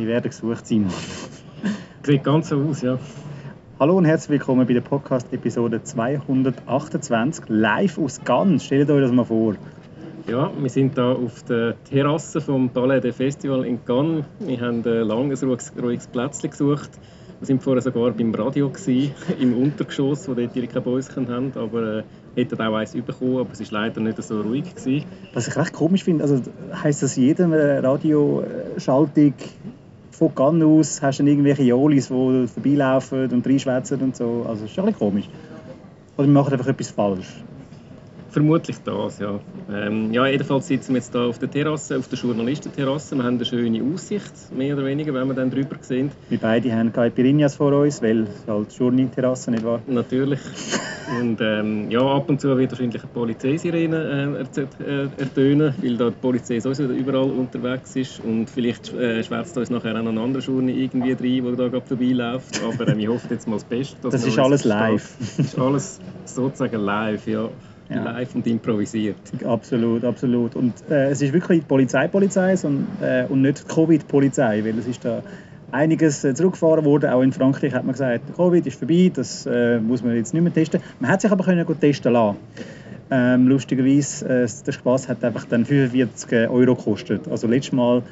Wir werden gesucht, Simon. Sieht ganz so aus, ja. Hallo und herzlich willkommen bei der Podcast-Episode 228, live aus Cannes. Stellt euch das mal vor. Ja, wir sind hier auf der Terrasse vom Palais des Festival in Cannes. Wir haben ein langes, ruhiges Plätzchen gesucht. Wir waren vorher sogar beim Radio, gewesen, im Untergeschoss, wo dort ihre keine Bäuschen haben. Aber äh, hätten auch eins bekommen, aber es war leider nicht so ruhig. Gewesen. Was ich recht komisch finde, also heisst das jede Radioschaltung von Cannes aus hast du irgendwelche Jolis, die vorbeilaufen und reinschwätzen und so. Also das ist schon ein bisschen komisch. Oder wir machen einfach etwas falsch. Vermutlich das, ja. Ähm, ja, jedenfalls sitzen wir jetzt hier auf der Terrasse, auf der Journalistenterrasse. Wir haben eine schöne Aussicht, mehr oder weniger, wenn wir dann drüber sehen. Wir beide haben Caipirinhas vor uns, weil es halt Journalterrasse nicht wahr? Natürlich. Und ähm, ja, ab und zu wird wahrscheinlich eine Polizeisirene äh, äh, ertönen, weil da die Polizei sowieso überall unterwegs ist. Und vielleicht äh, schwärzt uns nachher auch noch ein anderer Journal irgendwie rein, der da gerade vorbeiläuft. Aber ähm, ich hoffe jetzt mal das Beste. Das ist alles live. Das ist alles sozusagen live, ja ja. live und improvisiert. Absolut, absolut. Und äh, es ist wirklich die Polizei-Polizei und, äh, und nicht die Covid-Polizei, weil es ist da einiges äh, zurückgefahren worden. Auch in Frankreich hat man gesagt, Covid ist vorbei, das äh, muss man jetzt nicht mehr testen. Man hat sich aber können testen lassen. Ähm, lustigerweise, äh, der Spaß hat einfach dann 45 Euro gekostet. Also letztes Mal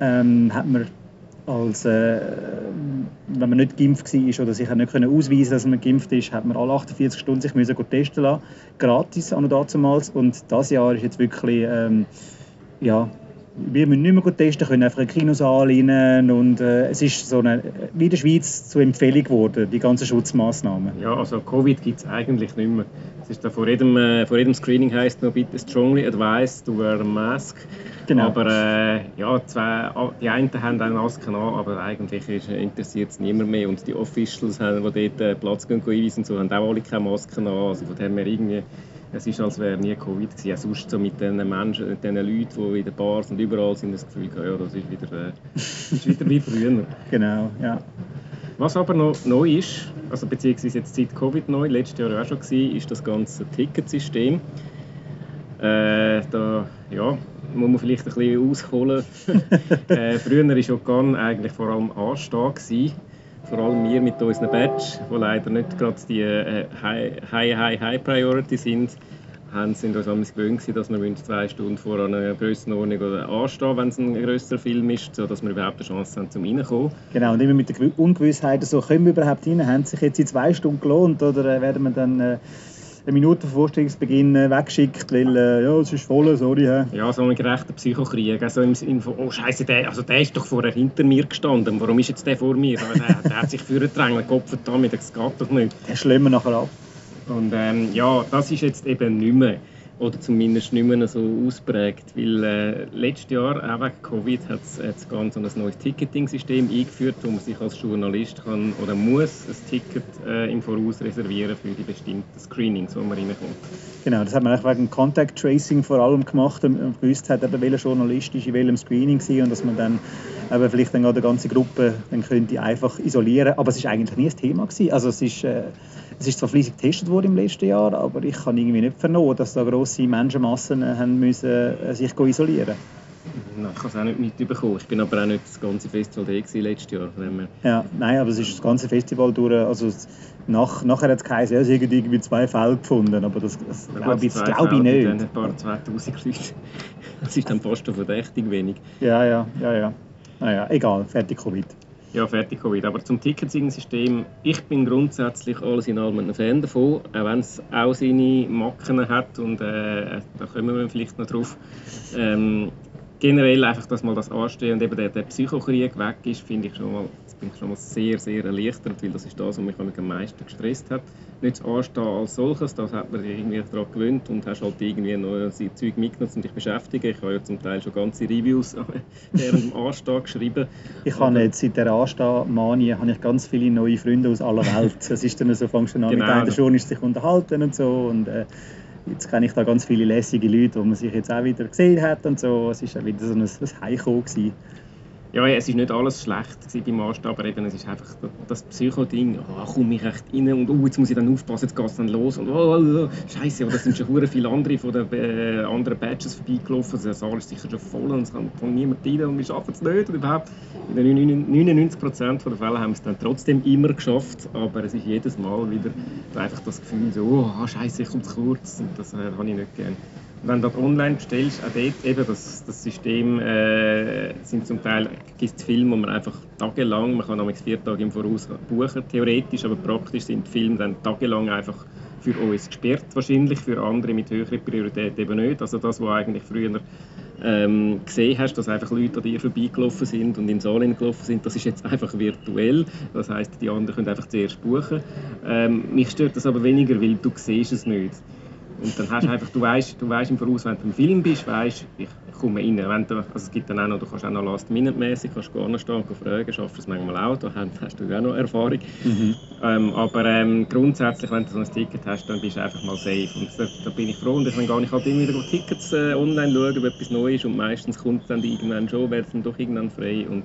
ähm, hat man als äh, wenn man nicht geimpft war oder sich nicht können ausweisen konnte, dass man geimpft ist, hat man alle 48 Stunden sich müssen testen lassen, gratis an damals. Und das Jahr ist jetzt wirklich, ähm, ja, wir müssen nicht mehr testen, können einfach in Kinos anlehnen und äh, es ist so eine, wie in der Schweiz zur Empfehlung geworden, die ganzen Schutzmaßnahmen. Ja, also Covid gibt es eigentlich nicht mehr. Es ist da vor jedem, äh, vor jedem Screening heißt noch bitte strongly advised to wear a mask. Genau. Aber äh, ja, zwei, die einen haben eine Maske an, aber eigentlich interessiert es niemand mehr. Und die Officials, die dort äh, Platz gehen, einweisen, so, haben auch alle keine Masken an. Also von dem her irgendwie, es ist, als wäre nie Covid gewesen. Ja, sonst so mit den Menschen, mit den Leuten, die in den Bars und überall sind, das Gefühl, ja, das ist wieder, äh, ist wieder wie früher. genau, ja. Was aber noch neu ist, also beziehungsweise jetzt seit Covid neu, letztes Jahr auch schon war, ist das ganze Ticketsystem. Äh, da, ja, muss man vielleicht ein bisschen ausholen. äh, früher war Okan eigentlich vor allem anstehen. Vor allem wir mit unseren Badge, die leider nicht gerade die äh, High, High, High, Priority sind, haben, sind uns gewöhnt, dass wir zwei Stunden vor einer Grössenordnung oder anstehen, wenn es ein grösserer Film ist, sodass wir überhaupt eine Chance haben, zum reinkommen. Genau, und immer mit der Ungewissheit, so, können wir überhaupt rein, haben sich jetzt in zwei Stunden gelohnt oder äh, werden wir dann... Äh, eine Minute vor Vorstellungsbeginn äh, weggeschickt, weil äh, ja, es ist voll, sorry. He. Ja, so ein gerechter Psychokrieg. Also im Sinne von, oh Scheiße, der, also der ist doch vorher hinter mir gestanden. Warum ist jetzt der vor mir? der, der hat sich vorgedrängt, Kopf damit, das geht doch nicht. Der schlimmer nachher ab. Und ähm, ja, das ist jetzt eben nicht mehr oder zumindest nicht mehr so ausprägt. Weil äh, letztes Jahr, auch wegen Covid, hat es ganz ein neues Ticketing-System eingeführt, wo man sich als Journalist kann oder muss ein Ticket äh, im Voraus reservieren für die bestimmten Screenings, wo man reinkommt. Genau, das hat man wegen Contact Tracing vor allem gemacht und gewusst hat, eben, welcher Journalist ist in welchem Screening war und dass man dann eben vielleicht dann eine ganze Gruppe dann könnte einfach isolieren. Aber es ist eigentlich nie ein Thema gewesen. Also es ist, äh, es ist zwar fleissig getestet worden im letzten Jahr, aber ich kann irgendwie nicht vernommen, dass da grosse Menschenmassen äh, haben müssen, äh, sich isolieren Nein, ich habe es auch nicht mitbekommen. Ich bin aber auch nicht das ganze Festival da letztes Jahr. Ja, nein, aber es ist das ganze Festival durch. Also nach, nachher hat es geheißen, ja, es haben irgendwie zwei Fälle gefunden, aber das, das glaube ich, glaub ich nicht. Ein paar 2000 Leute. Das ist dann fast schon verdächtig wenig. Ja, ja, ja, ja. Naja, egal, fertig Covid. Ja, fertig Covid. Aber zum Ticketing-System, ich bin grundsätzlich alles in allem ein Fan davon, auch wenn es auch seine Macken hat und äh, da kommen wir vielleicht noch drauf. Ähm, generell einfach, dass mal das anstehen und eben der, der Psychokrieg weg ist, finde ich schon mal, bin ich schon mal sehr, sehr erleichtert, weil das ist das, was mich am meisten gestresst hat. Nicht das Anstehen als solches, das hat man irgendwie daran gewöhnt und hast halt irgendwie noch Zeug mitgenommen, um dich beschäftigen. Ich habe ja zum Teil schon ganze Reviews während dem Anstehen geschrieben. Ich habe jetzt seit der Anstehmanie habe ich ganz viele neue Freunde aus aller Welt. Es ist dann so, fängst du an genau. mit einer Journalist sich unterhalten und so und äh, jetzt kenne ich da ganz viele lässige Leute, wo man sich jetzt auch wieder gesehen hat und so. Es war wieder so ein, ein Heimkommen ja, es ist nicht alles schlecht beim Maßstab, aber eben, es ist einfach das Psycho-Ding, oh, komme ich echt rein und oh, jetzt muss ich dann aufpassen, jetzt geht es dann los und oh, oh, oh scheiße, da sind schon viele andere von den äh, anderen Badges vorbeigelaufen, also der Saal ist sicher schon voll und es kommt niemand rein und wir schaffen es nicht und überhaupt. In den 99% der Fälle haben wir es dann trotzdem immer geschafft, aber es ist jedes Mal wieder einfach das Gefühl, so, oh, scheiße, ich komme zu kurz und das äh, habe ich nicht gerne wenn du online bestellst, auch dort eben das, das System äh, sind zum Teil gibt es Filme, wo man einfach tagelang, man kann nämlich vier Tage im Voraus buchen, theoretisch, aber praktisch sind die Filme dann tagelang einfach für uns gesperrt wahrscheinlich, für andere mit höherer Priorität eben nicht. Also das, was eigentlich früher ähm, gesehen hast, dass einfach Leute an dir vorbeigelaufen sind und in Saal gelaufen sind, das ist jetzt einfach virtuell. Das heißt, die anderen können einfach zuerst buchen. Ähm, mich stört das aber weniger, weil du siehst es nicht. Und dann hast du einfach, du weißt, du weißt im Voraus, wenn du im Film bist, weißt, ich komme rein. Wenn du, also es gibt dann auch noch, du kannst auch noch last-minute-mäßig, kannst gar stehen und fragen, schaffst du es manchmal auch, da hast du auch noch Erfahrung. Mhm. Ähm, aber ähm, grundsätzlich, wenn du so ein Ticket hast, dann bist du einfach mal safe. Und da, da bin ich froh und ich gar nicht halt immer wieder Tickets äh, online schauen, ob etwas neu ist und meistens kommt es dann irgendwann schon, wird es dann doch irgendwann frei. Und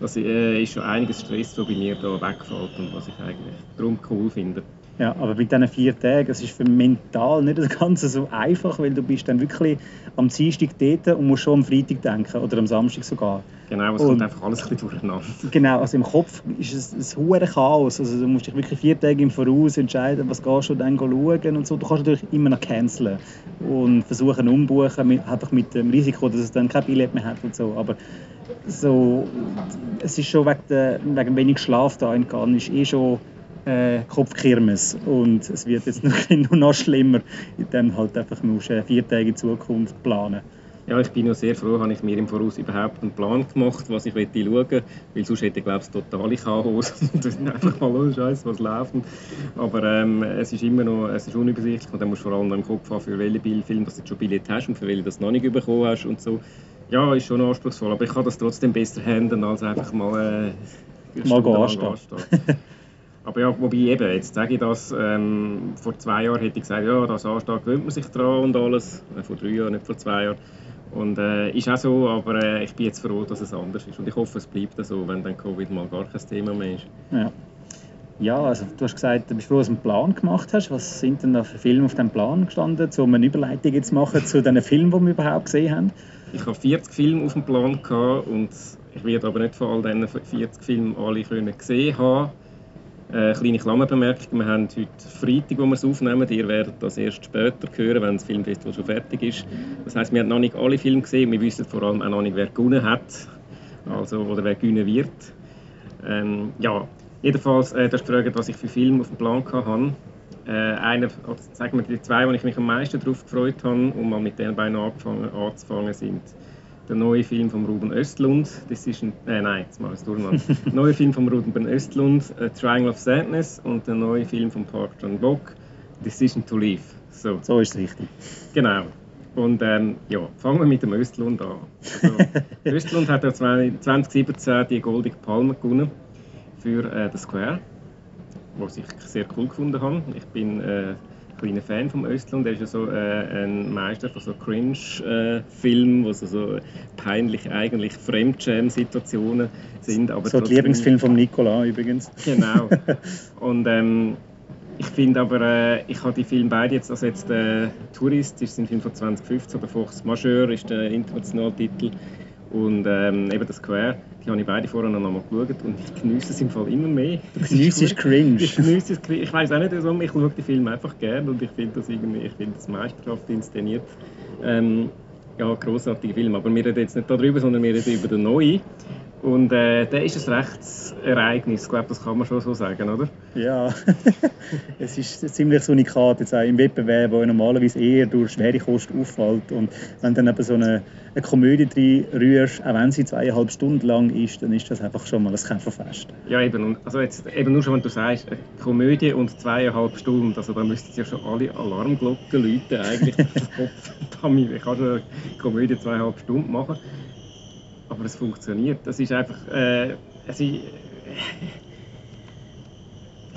das äh, ist schon einiges Stress, was bei mir da wegfällt und was ich eigentlich darum cool finde. Ja, aber mit diesen vier Tagen, es ist für mental nicht das Ganze so einfach, weil du bist dann wirklich am Dienstag dort und musst schon am Freitag denken oder am Samstag sogar. Genau, es kommt einfach alles ein bisschen durcheinander. Genau, also im Kopf ist es ein hohes Chaos. Also du musst dich wirklich vier Tage im Voraus entscheiden, was gehst du dann schauen und so. Du kannst natürlich immer noch canceln und versuchen umbuchen, mit, einfach mit dem Risiko, dass es dann kein Billett mehr hat und so. Aber so, es ist schon wegen, der, wegen wenig Schlaf da in Cannes, ist eh schon äh, Kopfkirmes und es wird jetzt noch, noch schlimmer, dann halt einfach nur vier Tage in Zukunft planen. Ja, ich bin noch sehr froh, habe ich mir im Voraus überhaupt einen Plan gemacht, was ich möchte schauen weil sonst hätte ich glaube ich totale Chaos und das ist einfach mal oh Scheiße, was läuft. Aber ähm, es ist immer noch, es ist unübersichtlich und dann musst du vor allem im Kopf haben, für welche Film dass du jetzt schon Billett hast und für welche du das noch nicht bekommen hast und so. Ja, ist schon anspruchsvoll, aber ich kann das trotzdem besser handeln, als einfach mal äh, mal anstehen. Aber ja, wobei eben, jetzt sage ich das, ähm, vor zwei Jahren hätte ich gesagt, ja, das Anstieg gewöhnt man sich dran und alles. Äh, vor drei Jahren, nicht vor zwei Jahren. Und äh, ist auch so, aber äh, ich bin jetzt froh, dass es anders ist. Und ich hoffe, es bleibt so, wenn dann Covid mal gar kein Thema mehr ist. Ja. Ja, also du hast gesagt, du bist froh, dass du einen Plan gemacht hast. Was sind denn da für Filme auf dem Plan gestanden, um eine Überleitung zu machen zu den Filmen, die wir überhaupt gesehen haben? Ich habe 40 Filme auf dem Plan gehabt und ich werde aber nicht von all diesen 40 Filmen alle können gesehen haben. Äh, kleine Klammerbemerkung, wir haben heute Freitag, wo wir es aufnehmen. Ihr werdet das erst später hören, wenn das Filmfestival schon fertig ist. Das heisst, wir haben noch nicht alle Filme gesehen. Wir wissen vor allem auch noch nicht, wer gewonnen hat. Also, oder wer gewinnen wird. Ähm, ja, jedenfalls, äh, du hast gefragt, was ich für Filme auf dem Plan hatte. Äh, einer, sagen wir die zwei, die ich mich am meisten darauf gefreut habe, um mal mit den beiden angefangen, anzufangen, sind der neue Film von Ruben Östlund, Decision, äh, nein, jetzt ich es neue Film von Ruben Östlund, A Triangle of Sadness und der neue Film von Park Chan-wook, Decision to Leave. So, so ist es richtig. Genau. Und ähm, ja, fangen wir mit dem Östlund an. Also, Östlund hat ja 2017 die Goldige Palme gewonnen für äh, The Square, was ich sehr cool gefunden habe. Ich bin äh, kleiner Fan vom Östlund. Er ist ja so äh, ein Meister von so Cringe-Filmen, äh, wo so, so peinlich eigentlich Fremdscham-Situationen sind. Aber so der Lieblingsfilm von Nicola übrigens. Genau. Und ähm, ich finde aber, äh, ich habe die Filme beide jetzt, also jetzt äh, Tourist ist ein Film von 2015 oder Fox Majeur ist der internationale Titel und ähm, eben das Square, die habe ich beide vorher noch einmal geschaut und ich genieße es im Fall immer mehr. Du genießt es cringe. Ich genieße es Ich weiß auch nicht warum, ich schaue die Filme einfach gerne und ich finde das irgendwie, ich finde das meisterhaft inszeniert. Ähm, ja, großartige Film. Aber wir reden jetzt nicht darüber, sondern wir reden über den neuen. Und äh, der ist ein Rechtsereignis, ich glaube, das kann man schon so sagen, oder? Ja, es ist ziemlich so unikat jetzt auch im Wettbewerb, wo normalerweise eher durch schwere Kosten auffällt. Und wenn dann eben so eine, eine Komödie rührst, auch wenn sie zweieinhalb Stunden lang ist, dann ist das einfach schon mal ein Kämpferfest. Ja, eben. Also jetzt, eben nur schon, wenn du sagst, eine Komödie und zweieinhalb Stunden, also da müssten ja schon alle Alarmglocken läuten eigentlich. ich kann schon eine Komödie zweieinhalb Stunden machen aber es funktioniert. Das ist einfach, äh, es ist,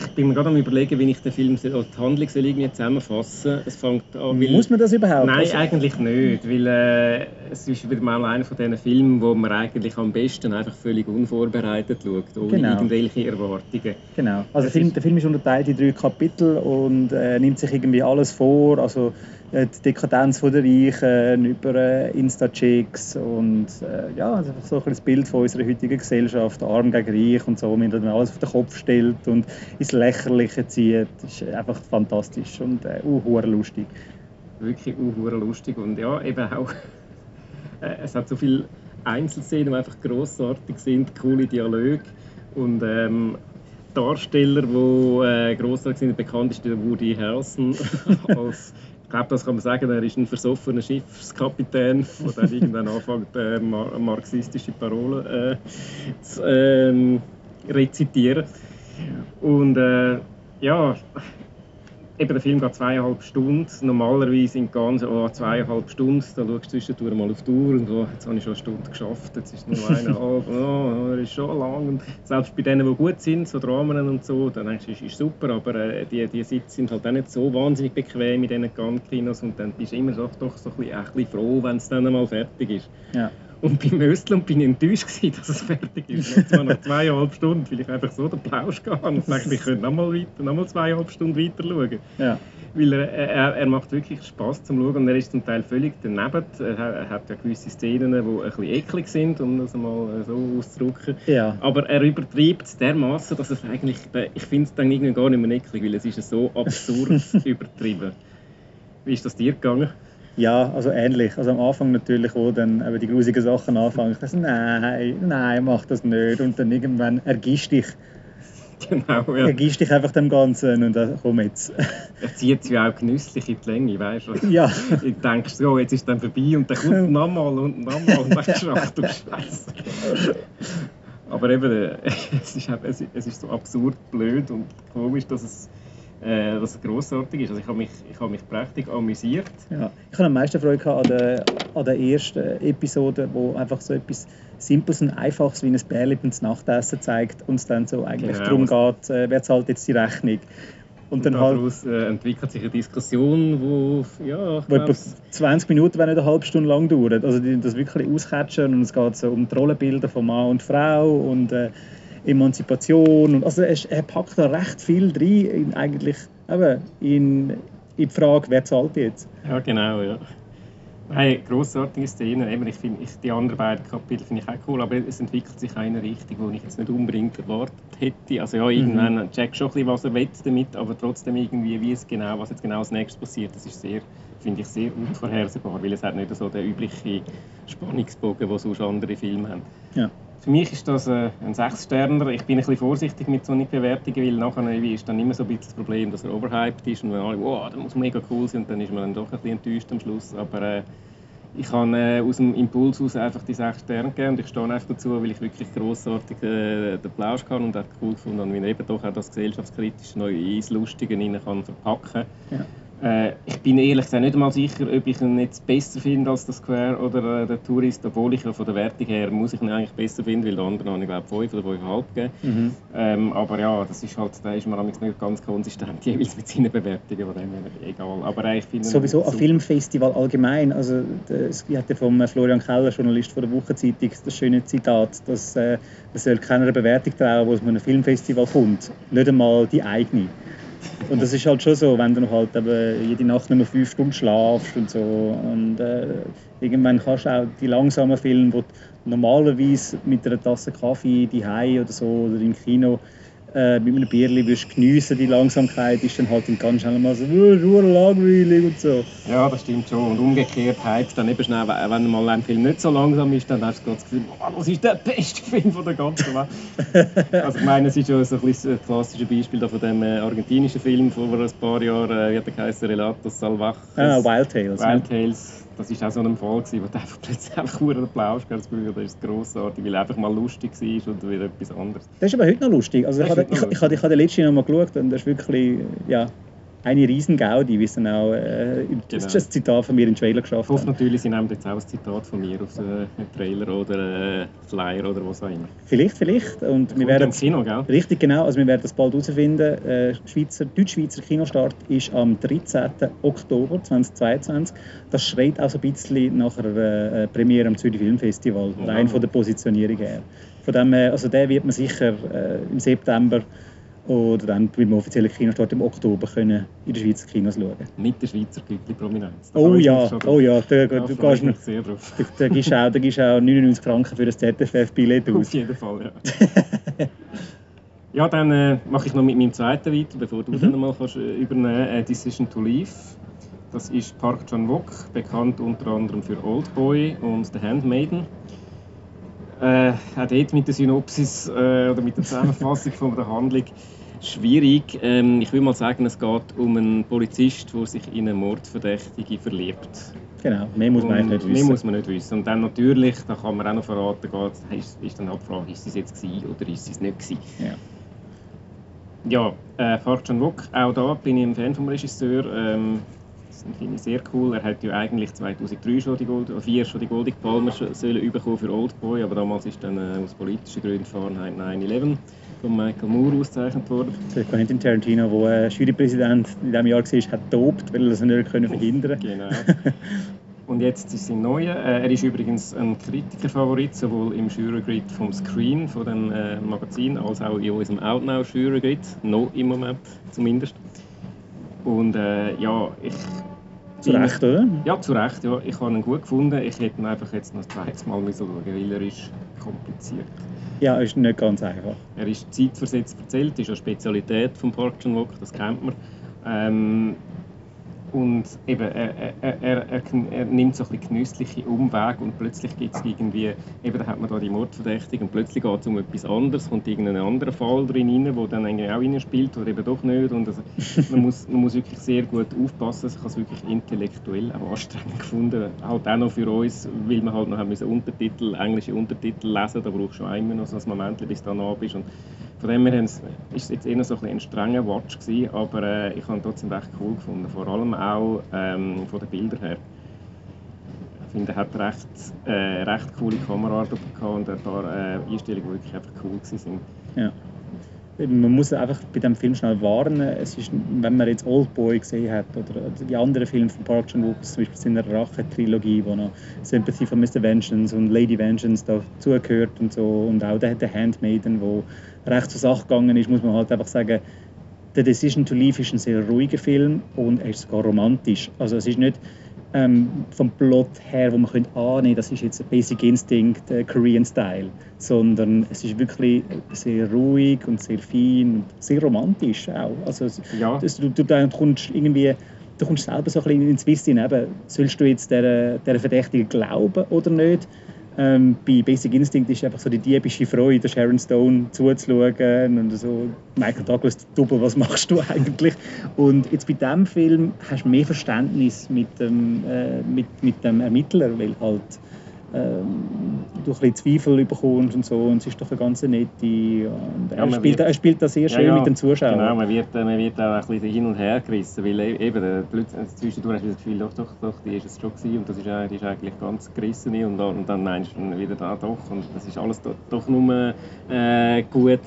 ich bin mir gerade am überlegen, wie ich den Film, die Handlung soll irgendwie zusammenfassen Es fängt an, weil, Muss man das überhaupt? Nein, also, eigentlich nicht, weil äh, es ist wieder mal einer von diesen Filmen, wo man eigentlich am besten einfach völlig unvorbereitet schaut, ohne genau. irgendwelche Erwartungen. Genau, also der Film, der Film ist unterteilt in drei Kapitel und äh, nimmt sich irgendwie alles vor, also äh, die Dekadenz der Reichen, über äh, Insta-Chicks und äh, ja, also so ein das Bild von unserer heutigen Gesellschaft, arm gegen reich und so, wie man alles auf den Kopf stellt und ins Lächerliche zieht. Ist einfach fantastisch und äh, uh, lustig. Wirklich uh, lustig und ja, eben auch, äh, es hat so viele Einzelszenen, die einfach grossartig sind, coole Dialoge und ähm, Darsteller, die äh, grossartig sind. Bekannt ist der Woody Harrelson als ich glaube, das kann man sagen, er ist ein versoffener Schiffskapitän, der dann irgendwann anfängt, äh, marxistische Parolen äh, zu äh, rezitieren. Und äh, ja, Eben, der Film geht zweieinhalb Stunden. Normalerweise in ganz oh, zweieinhalb Stunden. Da schaust du zwischendurch mal auf die Uhr und so, jetzt habe ich schon eine Stunde geschafft, jetzt ist es nur eineinhalb. oh, das ist schon lang. Und selbst bei denen, die gut sind, so Dramen und so, dann denkst du, ist, ist super, aber äh, die, die Sitze sind halt auch nicht so wahnsinnig bequem in diesen Gun-Kinos und dann bist du immer doch, doch so ein bisschen, ein bisschen froh, wenn es dann mal fertig ist. Ja. Und beim Östland bin ich enttäuscht, gewesen, dass es fertig ist. Und zwar nach zweieinhalb Stunden, weil ich einfach so den Plausch gehabt und dachte, ich könnte noch mal, weiter, noch mal zweieinhalb Stunden weiter schauen. Ja. Weil er, er, er macht wirklich Spaß zum Schauen und er ist zum Teil völlig daneben. Er, er hat ja gewisse Szenen, die ein bisschen eklig sind, um das mal so auszudrücken. Ja. Aber er übertreibt es dermaßen, dass es eigentlich, ich finde es dann irgendwie gar nicht mehr eklig, weil es ist so absurd übertrieben. Wie ist das dir gegangen? Ja, also ähnlich. Also am Anfang natürlich, wo dann eben die grusigen Sachen anfangen. Ich dachte, nein, nein, mach das nicht. Und dann irgendwann ergisst dich. Genau, ja. Ergisst dich einfach dem Ganzen und dann komm jetzt. Er zieht sich auch genüsslich in die Länge, weißt du? Ja. Ich denke so, jetzt ist es dann vorbei und dann kommt nochmal und nochmal und dann denkst du, du Scheiße. Aber eben, es ist, es ist so absurd blöd und komisch, dass es äh, es grossartig ist. Also ich habe mich, ich habe mich prächtig amüsiert. Ja, ich habe am meisten Freude an der, an der ersten Episode, wo einfach so etwas Simples und Einfaches wie ein Bärli ins Nachtessen zeigt und es dann so eigentlich genau. darum geht, äh, wer zahlt jetzt die Rechnung. Und, und dann daraus halt, äh, entwickelt sich eine Diskussion, wo, ja, wo etwa 20 Minuten, wenn nicht eine halbe Stunde lang dauert. Also die das wirklich auscatchen und es geht so um die Rollenbilder von Mann und Frau und äh, Emanzipation. Und, also er, er, packt da recht viel drin, in, eigentlich eben, in, in die Frage, wer zahlt jetzt. Ja, genau, ja. Hey, grossartige Szene. Eben, ich find, ich, die anderen beiden Kapitel finde ich auch cool, aber es entwickelt sich eine Richtung, die ich jetzt nicht unbedingt erwartet hätte. Also ja, irgendwann mhm. checkt schon ein bisschen, was er will damit, aber trotzdem irgendwie, wie es genau, was jetzt genau als nächstes passiert, das ist sehr, finde ich sehr unvorhersehbar, weil es hat nicht so den üblichen Spannungsbogen, den sonst andere Filme haben. Ja. Für mich ist das äh, ein Sechssterner. Ich bin ein bisschen vorsichtig mit solchen Bewertungen, weil nachher ist dann immer so ein bisschen das Problem, dass er overhyped ist und wenn alle, wow, das muss mega cool sein, und dann ist man dann doch ein bisschen enttäuscht am Schluss. Aber äh, ich habe äh, aus dem Impuls aus einfach die sechs Sterne gegeben und ich stehe einfach dazu, weil ich wirklich grossartig äh, den Plausch kann und auch cool gefunden wie er eben doch auch das gesellschaftskritisch neu ins Lustige kann verpacken kann. Ja. Äh, ich bin ehrlich gesagt nicht einmal sicher, ob ich ihn jetzt besser finde als der Square oder äh, der Tourist, obwohl ich ihn von der Wertung her muss ich ihn eigentlich besser finden, weil der andere habe ich glaube 5 oder 5,5 gegeben. Mhm. Ähm, aber ja, das ist halt, da ist man nicht ganz konsistent jeweils mit seinen Bewertungen, von dem her egal. Aber äh, ich finde Sowieso ein Filmfestival allgemein, also es hat ja vom Florian Keller, Journalist von der Wochenzeitung, das schöne Zitat, dass äh, man soll keiner Bewertung trauen, wo es einem Filmfestival kommt, nicht einmal die eigene. Und das ist halt schon so, wenn du halt eben jede Nacht nur fünf Stunden schlafst und so. Und äh, irgendwann kannst du auch die langsamen Filme, die normalerweise mit einer Tasse Kaffee die oder so oder im Kino äh, mit einem Bierli wirst geniessen, die Langsamkeit ist dann halt ganz schnell mal so, oh, langweilig und so. Ja, das stimmt schon. Und umgekehrt heizt dann eben schnell, wenn mal ein Film nicht so langsam ist, dann hast du das Gefühl, oh, das ist der beste Film von der ganzen Welt. also ich meine, es ist ja so ein, ein klassisches Beispiel von dem äh, argentinischen Film vor ein paar Jahren, äh, wie hat der geheißen, Relatos Salvajes. Ah, Wild Tales. Wild Tales das war auch so ein Fall, gewesen, wo du einfach plötzlich einfach einen Applaus gab. Das ist grossartig, weil er einfach mal lustig war und wieder etwas anderes. Das ist aber heute noch lustig. Also ich, habe, ich, ich, ich habe den letzten noch mal geschaut und das ist wirklich, ja, eine Riesengaudi, wie es dann auch, äh, das ist ein Zitat von mir in den Trailer geschafft hoffe natürlich, Sie nehmen jetzt auch ein Zitat von mir auf den Trailer oder äh, Flyer oder was auch immer. Vielleicht, vielleicht. Und wir werden Kino, gell? Richtig, genau. Also wir werden das bald herausfinden. Äh, Schweizer, Deutsch-Schweizer Kinostart ist am 13. Oktober 2022. Das schreit auch so ein bisschen nach einer äh, Premiere am Zürich Filmfestival, Ja. rein von der Positionierung her. Von dem, her, also den wird man sicher äh, im September oder dann beim offiziellen Kinostart im Oktober können in den Schweizer Kinos schauen. Mit der Schweizer Gütli-Prominenz. Da Oh ja, oh ja, da, Da du gehst, sehr drauf. da, da, gibst auch, da gibst auch 99 Franken für das ZFF-Billett Auf aus. jeden Fall, ja. ja, dann äh, mache ich noch mit meinem zweiten weiter, bevor du dann mal kannst, äh, übernehmen äh, Decision to Leave. Das ist Park Chan-wook, bekannt unter anderem für Oldboy und The Handmaiden. Äh, auch dort mit der Synopsis äh, oder mit der Zusammenfassung von der Handlung schwierig. Ähm, ich will mal sagen, es geht um einen Polizist, der sich in eine Mordverdächtige verliebt. Genau, mehr muss man Und eigentlich nicht Mehr wissen. muss man nicht wissen. Und dann natürlich, da kann man auch noch verraten, geht, ist, ist dann auch die Frage, ist es jetzt gewesen oder ist es nicht gewesen. Ja. Ja, äh, Park Chan-wook, auch da bin ich ein Fan vom Regisseur. Ähm, das finde ich sehr cool. Er hat ja eigentlich 2003 schon die Gold, oder 4 schon die Golden Palme sch- sollen bekommen für Oldboy, aber damals ist dann äh, aus politischen Gründen Fahrenheit 9/11 von Michael Moore ausgezeichnet worden. Der Quentin Tarantino, der äh, Jurypräsident in diesem Jahr war, hat tobt, weil er das nicht können verhindern Genau. Und jetzt ist sein neuer. Äh, er ist übrigens ein Kritikerfavorit, sowohl im Jurygrid vom Screen, von dem äh, Magazin, als auch in unserem Outnow Jurygrid. Noch im Moment zumindest. Und äh, ja, ich. Zu Recht, oder? Ja, zu Recht. Ja. Ich habe ihn gut gefunden. Ich hätte ihn einfach jetzt noch ein zweites Mal schauen, weil er ist kompliziert. Ja, ist nicht ganz einfach. Er ist zeitversetzt erzählt, ist eine Spezialität von Park Chan-wook, das kennt man. Ähm, und eben, er, er, er, er, nimmt so ein bisschen genüssliche Umwege und plötzlich gibt es irgendwie, eben da hat man da die Mordverdächtigung und plötzlich geht es um etwas anderes, kommt irgendein anderer Fall drin rein, der dann irgendwie auch reinspielt oder eben doch nicht. Und also, man, muss, man muss wirklich sehr gut aufpassen, ich habe es wirklich intellektuell auch anstrengend gefunden, halt auch noch für uns, weil wir halt noch haben müssen Untertitel, englische Untertitel lesen, da brauchst du schon immer noch so ein Moment, bis du da bist. Und von dem her es- ist es jetzt eher so ein, ein strenger Watch gewesen, aber äh, ich habe ihn trotzdem recht cool gefunden, vor allem auch ähm, von den Bildern her. Ich finde, er hat recht, äh, recht coole Kameraarbeit gehabt und ein paar äh, Einstellungen, die wirklich einfach cool waren. Man muss einfach bei dem Film schnell warnen. Es ist, wenn man jetzt Oldboy gesehen hat oder die anderen Filme von Park Chan-wook, zum Beispiel seine Rache-Trilogie, wo noch Sympathy for Mr. Vengeance und Lady Vengeance dazugehört und so und auch der, der Handmaiden, wo recht zur Sache gegangen ist, muss man halt einfach sagen, The Decision to Leave ist ein sehr ruhiger Film und er ist sogar romantisch. Also es ist nicht ähm, vom Plot her, wo man könnte annehmen, das ist jetzt ein Basic Instinct äh, Korean Style, sondern es ist wirklich sehr ruhig und sehr fein und sehr romantisch auch. Also es, Ja. das, du, du, du kommst irgendwie du kommst selber so ein bisschen ins Wissen eben, sollst du jetzt der, der Verdächtigen glauben oder nicht? Ähm, bei Basic Instinct ist einfach so die diebische Freude, Sharon Stone zuzuschauen und so, Michael Douglas, Double, was machst du eigentlich? Und jetzt bei diesem Film hast du mehr Verständnis mit dem, äh, mit, mit dem Ermittler, weil halt ähm, du ein bisschen Zweifel bekommst und so und es ist doch eine ganz nette und er, spielt, wird- er spielt das sehr schön Ja, ja, mit dem Zuschauer. Genau, man wird, äh, man wird auch ein bisschen hin und her gerissen, weil e- eben, äh, plötzlich, zwischendurch hast du das Gefühl, doch, doch, doch, die ist es schon gewesen und das ist, äh, die ist eigentlich ganz gerissen und, dann- und dann meinst du wieder da, doch und das ist alles do, doch nur äh, gut.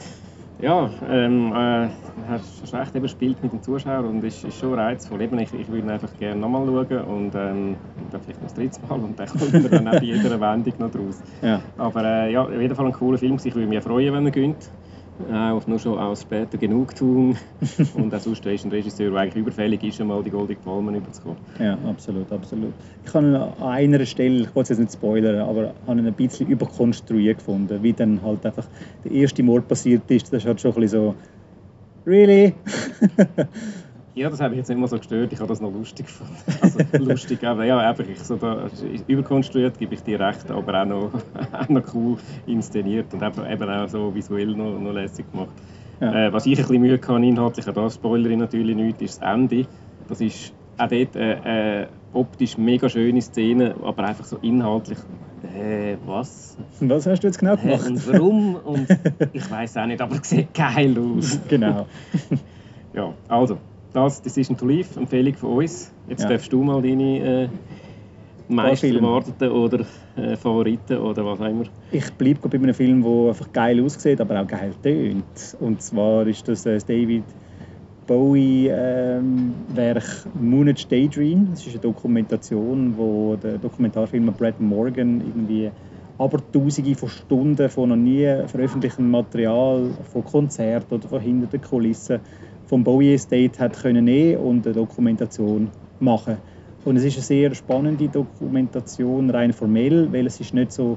Ja, ähm, äh, hast, hast recht, eben spielt mit dem Zuschauer und ist, ist schon reizvoll. Eben, ich, ich würde einfach gerne nochmal schauen und ähm, dann vielleicht noch das dritte Mal und dann kommt dann auch bei jeder Wendung noch draus. Ja. Aber äh, ja, auf jeden Fall ein cooler Film. Ich würde mich freuen, wenn er gönnt. Auch nur schon aus später Genugtuung. und auch sonst ist ein Regisseur, der eigentlich überfällig ist, einmal die Golden Palmen überzukommen. Ja, absolut, absolut. Ich habe an einer Stelle, ich will es jetzt nicht spoilern, aber habe ihn ein bisschen überkonstruiert gefunden, wie dann halt einfach der erste Mord passiert ist. Das ist halt schon ein bisschen so, really? Ja, das hat mich jetzt nicht mal so gestört. Ich habe das noch lustig gefunden. Also lustig, aber ja, einfach, ich so da, überkonstruiert, gebe ich dir recht, aber auch noch, auch noch cool inszeniert und eben, eben auch so visuell noch, noch lässig gemacht. Ja. Äh, was ich ein bisschen Mühe hatte inhaltlich, auch da spoilere ich natürlich nicht, ist das Ende. Das ist auch dort äh, äh, optisch mega schöne Szene, aber einfach so inhaltlich, äh, was? Was hast du jetzt genau Hä, gemacht? und warum? Und ich weiß auch nicht, aber es sieht geil aus. genau. Ja, also, das Decision to Live, Empfehlung von uns. Jetzt Ja. darfst du mal deine äh, meist erwarteten oder äh, Favoriten oder was auch immer. Ich bleibe bei einem Film, der einfach geil aussieht, aber auch geil tönt. Und zwar ist das äh, David Bowie ähm, Moonage Daydream. Das ist eine Dokumentation, wo der Dokumentarfilmer Brad Morgan irgendwie aber Tausende von Stunden von noch nie veröffentlichtem Material, von Konzerten oder von hinter den Kulissen vom Bowie Estate hat können nehmen und eine Dokumentation machen. Und es ist eine sehr spannende Dokumentation, rein formell, weil es ist nicht so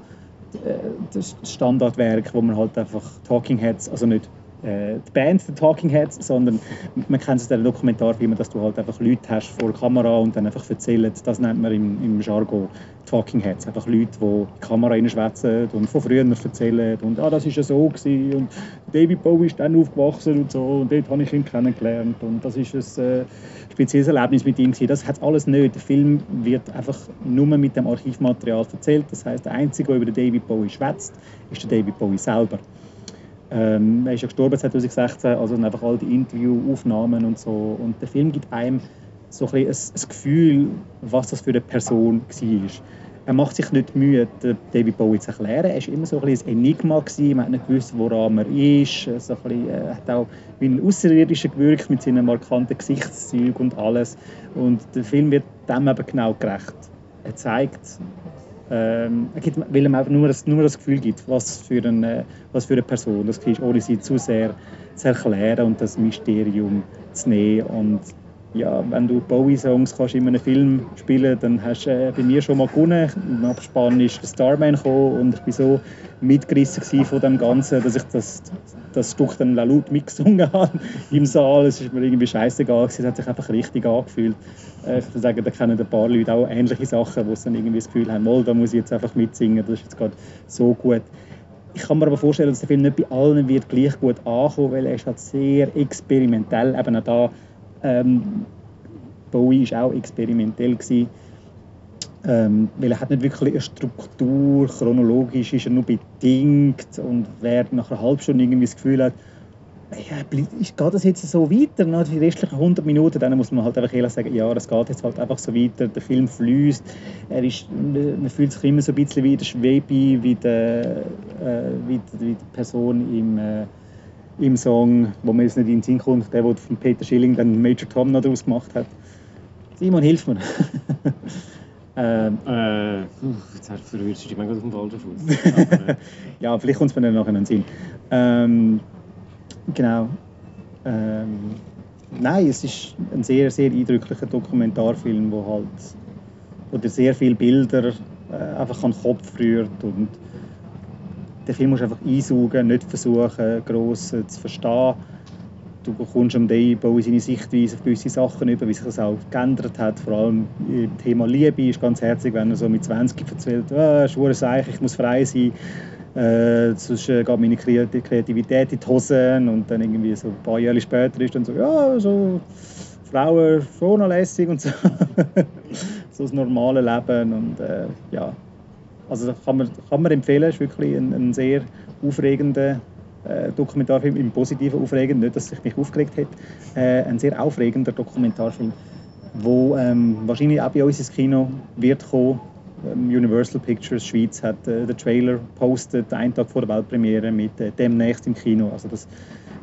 äh, das Standardwerk, wo man halt einfach Talking Heads, also nicht äh, die Band The Talking Heads, sondern man kennt es aus den Dokumentarfilmen, dass du halt einfach Leute hast vor der Kamera und dann einfach erzählen, das nennt man im, im Jargon Talking Heads, einfach Leute, die in die Kamera reinschwätzen und von früher erzählen und ah, das ist ja so gewesen und David Bowie ist dann aufgewachsen und so und dort habe ich ihn kennengelernt und das ist ein äh, spezielles Erlebnis mit ihm gewesen. Das hat alles nicht. Der Film wird einfach nur mit dem Archivmaterial erzählt. Das heißt, der Einzige, der über David Bowie schwätzt, ist der David Bowie selber. Ähm, er ist ja gestorben 2016, also einfach all die Interviewaufnahmen und so. Und der Film gibt einem so ein, ein, ein Gefühl, was das für eine Person war. Er macht sich nicht Mühe, David Bowie zu erklären. Er war immer so ein, ein Enigma. Gewesen. Man hat nicht gewusst, woran er ist. So ein er hat auch wie ein Außerirdischer gewirkt mit seinen markanten Gesichtszügen und alles. Und der Film wird dem eben genau gerecht. Er zeigt, ähm, weil er einfach nur das, nur das Gefühl gibt, was für, eine, was für eine Person das ist, ohne sie zu sehr zu erklären und das Mysterium zu nehmen. Und ja, wenn du Bowie-Songs in einem Film spielen dann hast du äh, bei mir schon mal gewonnen. Im Abspann ist Starman gekommen und ich war so mitgerissen von dem Ganzen, dass ich das, das Stück dann laut mitgesungen habe im Saal. Es ist mir irgendwie scheißegal, es hat sich einfach richtig angefühlt. Äh, Ich würde sagen, da kennen ein paar Leute auch ähnliche Sachen, wo sie dann irgendwie das Gefühl haben, «Mal, da muss ich jetzt einfach mitsingen, das ist jetzt gerade so gut. Ich kann mir aber vorstellen, dass der Film nicht bei allen wird gleich gut ankommen, weil er ist halt sehr experimentell. Eben auch da, ähm, Bowie war auch experimentell. Gewesen. Ähm, weil er hat nicht wirklich eine Struktur, chronologisch ist er nur bedingt und wer nach einer halben Stunde irgendwie das Gefühl hat, ist- geht das jetzt so weiter, nach die restlichen 100 Minuten, dann muss man halt einfach ehrlich sagen, ja, das geht jetzt halt einfach so weiter, der Film fließt, er ist, man fühlt sich immer so ein bisschen wie der Schwebi, wie, der, äh, wie, die- wie die Person im, äh, im Song, wo man jetzt nicht in den Sinn kommt, der, der von Peter Schilling dann Major Tom noch daraus gemacht hat. Simon, hilf mir. ähm, Äh, jetzt verwirrst du dich manchmal auf dem falschen Fuß. Äh, ja, vielleicht kommt es mir dann nachher in den Sinn. Ähm, genau. Ähm, nein, es ist ein sehr, sehr eindrücklicher Dokumentarfilm, wo halt wo dir sehr viele Bilder äh, einfach an den Kopf rührt und den Film musst du einfach einsaugen, nicht versuchen, gross äh, zu verstehen. Du bekommst am Day Bowie seine Sichtweise auf gewisse Sachen über, wie sich das auch geändert hat. Vor allem im Thema Liebe ist ganz herzig, wenn er so mit 20 erzählt, ah, schwere Seich, ich muss frei sein. Äh, sonst äh, geht meine Kreat- Kreativität in die Hosen und dann irgendwie so ein paar Jahre später ist dann so, ja, so Frauen schon lässig und so. so das normale Leben und äh, ja, also kann man, kann man empfehlen, ist wirklich ein, ein sehr aufregender äh, Dokumentarfilm, im Positiven aufregend, nicht, dass ich mich aufgeregt hätte, äh, ein sehr aufregender Dokumentarfilm, wo ähm, wahrscheinlich auch bei uns ins Kino wird kommen. Ähm, Universal Pictures Schweiz hat äh, den Trailer postet einen Tag vor der Weltpremiere mit äh, demnächst im Kino. Also das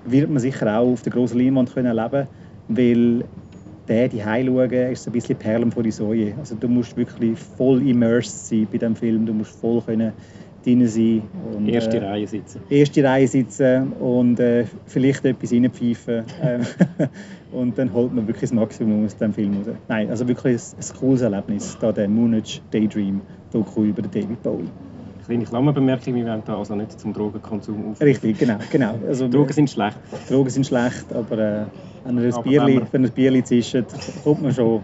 wird man sicher auch auf der großen Leinwand können erleben, weil der die schauen ist ein bisschen Perlen vor die Säue. Also du musst wirklich voll immersed sein bei dem Film, du musst voll können drin sein. Und, erste äh, Reihe sitzen. erste Reihe sitzen und äh, vielleicht etwas reinpfeifen. Ähm, und dann holt man wirklich das Maximum aus dem Film raus. Nein, also wirklich ein, ein cooles Erlebnis, da der Moonage Daydream Doku über den David Bowie. Kleine Klammerbemerkung, wir wollen da also nicht zum Drogenkonsum auf. Richtig, genau. genau. Also, Drogen sind schlecht. Drogen sind schlecht, aber äh, wenn ihr ein Bierli, wenn man- ein Bierli zischt, kommt man schon,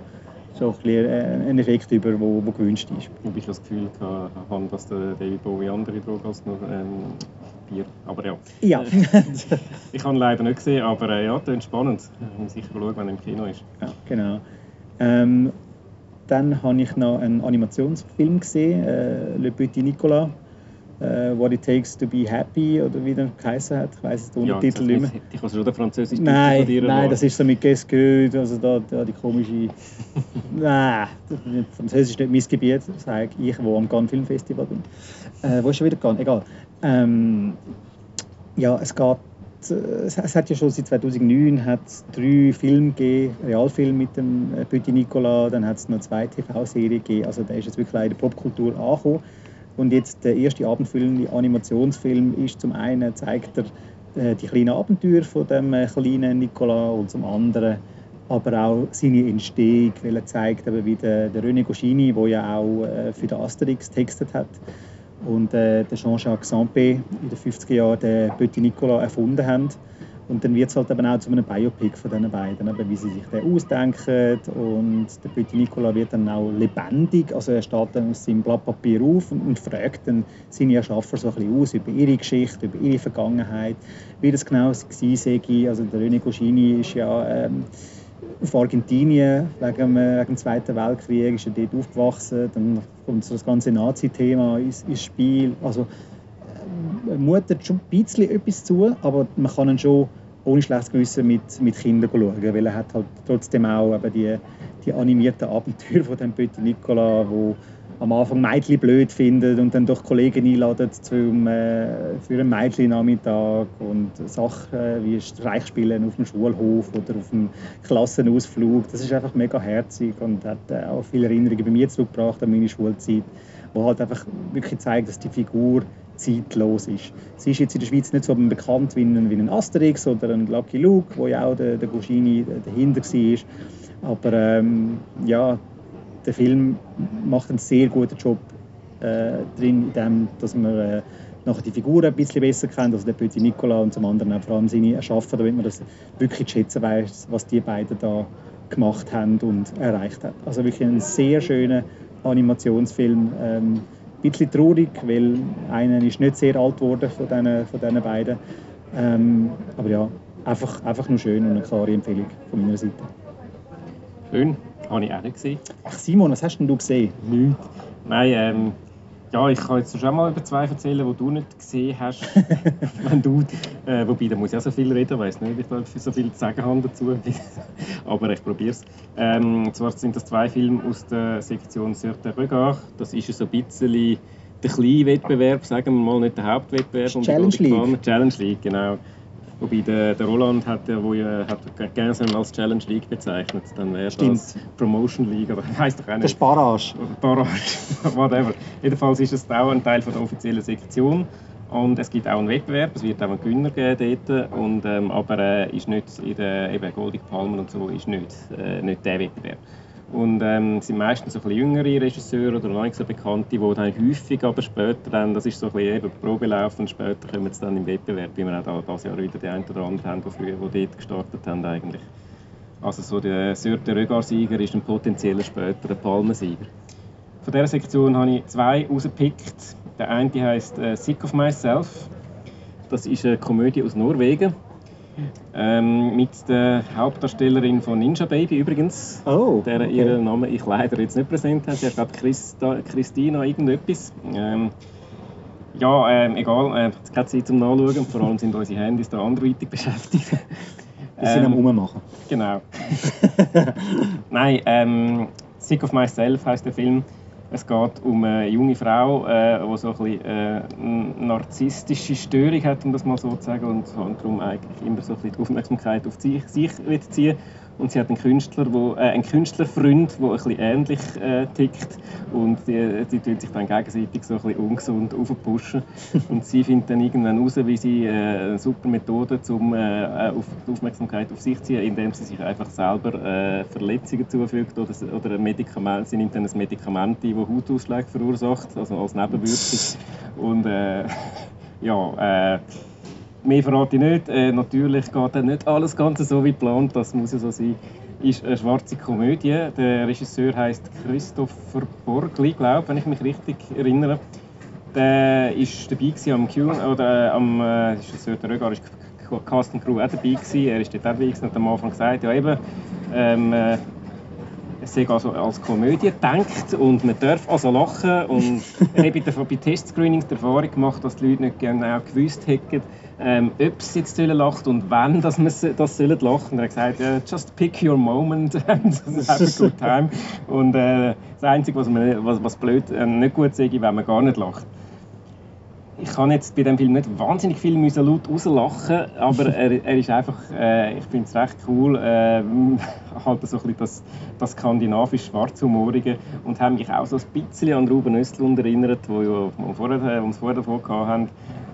schon ein äh, einen Effekt über, der wo, wo gewünscht ist. Wobei ich das Gefühl habe, dass der David Bowie andere Drogen als nur ähm, Bier. Aber ja. Ja. Ich habe ihn leider nicht gesehen, aber äh, ja, klingt spannend. Ich muss sicher schauen, wenn er im Kino ist. Ja, genau. Ähm, dann habe ich noch einen Animationsfilm gesehen, äh, Le Petit Nicolas. Äh, What It Takes to Be Happy oder wie der geheißen hat. Ich weiß es den Ja, Untertitel nicht mehr. nicht- Ich kann schon den französischen Nein, von dir nein, erwarten. das ist so mit Gesqueux, also da, da die komische. nein, Französisch ist nicht mein Gebiet, sage ich, wo am Cannes Film Festival bin. Äh, wo ist schon wieder Cannes? Egal. Ähm, ja, es geht. äh, Es hat ja schon seit 2009 hat's drei Filme gegeben, Realfilme mit dem äh, Petit Nicolas, dann hat es noch zwei TV-Serien gegeben. Also der ist jetzt wirklich in der Popkultur angekommen. Und jetzt der erste abendfüllende Animationsfilm ist zum einen zeigt er äh, die kleinen Abenteuer von dem äh, kleinen Nicolas und zum anderen aber auch seine Entstehung, weil er zeigt eben, wie der, der René Goscinny, der ja auch äh, für den Asterix textet hat und äh, der Jean-Jacques Sampé in den 50er Jahren den Petit Nicolas erfunden haben. Und dann wird es halt eben auch zu einem Biopic von diesen beiden, eben, wie sie sich den ausdenken. Und der Petit Nicolas wird dann auch lebendig, also er steht dann aus seinem Blatt Papier auf und, und fragt dann seine Erschaffer so ein bisschen aus über ihre Geschichte, über ihre Vergangenheit, wie das genau war. Also der René Goscinny ist ja ähm, auf Argentinien wegen, dem- wegen dem Zweiten Weltkrieg, ist er dort aufgewachsen. Dann kommt so das ganze Nazi-Thema ins, ins Spiel. Also mutet schon ein bisschen etwas zu, aber man kann ihn schon ohne schlechtes Gewissen mit, mit Kindern schauen, weil er hat halt trotzdem auch eben die, die animierten Abenteuer von dem Petit Nicolas, wo am Anfang Mädchen blöd findet und dann doch Kollegen einladen zum, äh, für einen Mädchen-Nachmittag und Sachen wie Streichspielen auf dem Schulhof oder auf dem Klassenausflug. Das ist einfach mega herzig und hat äh, auch viele Erinnerungen bei mir zurückgebracht an meine Schulzeit, wo halt einfach wirklich zeigt, dass die Figur zeitlos ist. Sie ist jetzt in der Schweiz nicht so bekannt wie ein, wie ein Asterix oder ein Lucky Luke, wo ja auch der, der Goscinny dahinter war. Aber ähm, ja, der Film macht einen sehr guten Job äh, drin, in dem, dass man äh, nachher die Figuren ein bisschen besser kennt, also der Petit Nicolas und zum anderen auch vor allem seine Erschaffen, damit man das wirklich zu schätzen weiß, was die beiden da gemacht haben und erreicht haben. Also wirklich ein sehr schöner Animationsfilm. Ähm, ein bisschen traurig, weil einer ist nicht sehr alt geworden von diesen, von diesen beiden. Ähm, aber ja, einfach, einfach nur schön und eine klare Empfehlung von meiner Seite. Schön, habe ich auch nicht gesehen. Ach Simon, was hast denn du gesehen? Nichts. Nein, ähm, ja, ich kann jetzt schon mal über zwei erzählen, die du nicht gesehen hast. Wenn du, äh, wobei, da muss ich auch so viel reden, ich weiß nicht, ob ich da so viel zu sagen habe dazu. Aber ich probiere es. Ähm, und zwar sind das zwei Filme aus der Sektion Sörte Regard. Das ist so ein bisschen der kleine Wettbewerb, sagen wir mal, nicht der Hauptwettbewerb. Challenge League. Challenge League, genau. Wobei der, der Roland hat ja, wo ja, hat gerne als Challenge League bezeichnet. Dann wäre das Promotion League, oder heisst doch auch nicht. Sparage. Barrage, whatever. Jedenfalls ist es auch ein Teil von der offiziellen Sektion. Und es gibt auch einen Wettbewerb, es wird auch einen Gewinner geben dort. Und, ähm, aber äh, ist nicht in der eben Golden Palmen und so ist nicht, äh, nicht der Wettbewerb. Und ähm, sind meistens so ein bisschen jüngere Regisseure oder noch nicht so bekannte, die dann häufig aber später dann, das ist so ein bisschen eben Probelauf und später kommen sie dann im Wettbewerb, wie wir auch da, dieses Jahr wieder die einen oder anderen haben, die früher die dort gestartet haben eigentlich. Also so der Sörte Rögar-Sieger ist ein potenzieller späterer Palmensieger. Von dieser Sektion habe ich zwei rausgepickt. Der eine heißt äh, Sick of Myself. Das ist eine Komödie aus Norwegen. Ähm, mit der Hauptdarstellerin von Ninja Baby übrigens. Oh, Der okay. ihren Namen ich leider jetzt nicht präsent habe. Sie heißt, glaube Christa, Christina irgendetwas. Ähm, ja, ähm, egal, äh, keine Zeit zum Nachschauen. Vor allem sind unsere Handys da anderweitig beschäftigt. Wir sind am Ähm, Ummachen. Genau. Nein, ähm, Sick of Myself heißt der Film. Es geht um eine junge Frau, äh, die so ein bisschen, äh, narzisstische Störung hat, um das mal so zu sagen, und darum eigentlich immer so ein bisschen die Aufmerksamkeit auf sich, sich ziehen Und sie hat einen Künstler, wo, äh, einen Künstlerfreund, der ein bisschen ähnlich äh, tickt. Und die, die tun sich dann gegenseitig so ein bisschen ungesund aufpushen. Und sie findet dann irgendwann raus, wie sie äh, eine super Methode, um äh, auf die Aufmerksamkeit auf sich zu ziehen, indem sie sich einfach selber äh, Verletzungen zufügt oder, oder ein Medikament. Sie nimmt dann ein Medikament ein, das Hautausschläge verursacht, also als Nebenwirkung. Und äh, ja, äh, Mehr verrate ich nicht. Äh, natürlich geht dann nicht alles Ganze so wie geplant, das muss ja so sein. Ist eine schwarze Komödie. Der Regisseur heißt Christopher Borgli, glaube wenn ich mich richtig erinnere. Der ist dabei am Q oder äh, am äh, Regisseur der Rögar ist Cast Crew auch dabei gewesen. Er ist dort auch dabei und hat am Anfang gesagt, ja eben, ähm, äh, es sei also als Komödie gedacht und man darf also lachen und ich habe bei, bei Testscreenings die Erfahrung gemacht, dass die Leute nicht genau gewusst hätten, ähm, ob sie jetzt sollen lachen und wann dass man das sollen lachen. Und er hat gesagt, uh, just pick your moment and have a good time. Und äh, das Einzige, was, man, was, was blöd, äh, nicht gut sage, wenn man gar nicht lacht ich kann jetzt bei dem Film nicht wahnsinnig viel müssen laut rauslachen, aber er, er ist einfach, äh, ich finde es recht cool, äh, halt so ein bisschen das, das skandinavisch schwarzhumorige und habe mich auch so ein bisschen an Ruben Östlund erinnert, wo wir vorher, uns vorher davon hatten.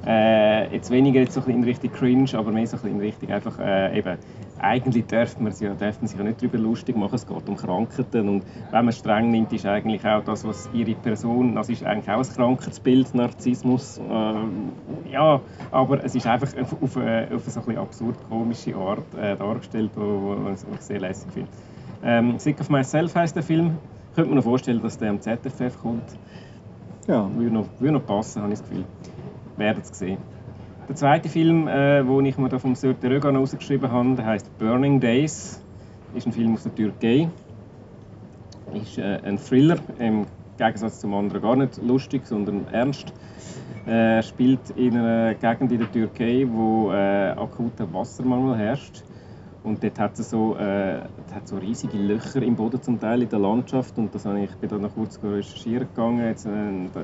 Äh, jetzt weniger jetzt so ein in Richtung Cringe, aber mehr so ein in Richtung einfach äh, eben eigentlich darf man, ja, darf man sich ja nicht darüber lustig machen, es geht um Krankheiten und wenn man streng nimmt, ist eigentlich auch das, was ihre Person, das ist eigentlich auch ein Krankheitsbild, Narzissmus, äh, ja, aber es ist einfach auf, auf, eine, auf eine so ein absurd komische Art äh, dargestellt, was ich sehr lässig finde. Ähm, Sick of Myself heißt der Film, könnte man noch vorstellen, dass der am ZFF kommt. Ja. Würde noch, würde noch passen, habe ich das Gefühl. Werden es sehen. Der zweite Film, äh, den ich mir da vom Sörte Rögan rausgeschrieben habe, der heißt Burning Days. Ist ein Film aus der Türkei. Ist äh, ein Thriller, im Gegensatz zum anderen gar nicht lustig, sondern ernst. Er spielt in einer Gegend in der Türkei, wo äh, akuter Wassermangel herrscht. Und dort hat es so, äh, so riesige Löcher im Boden zum Teil in der Landschaft. Und das habe ich, ich bin da noch kurz recherchieren gegangen. Jetzt, äh,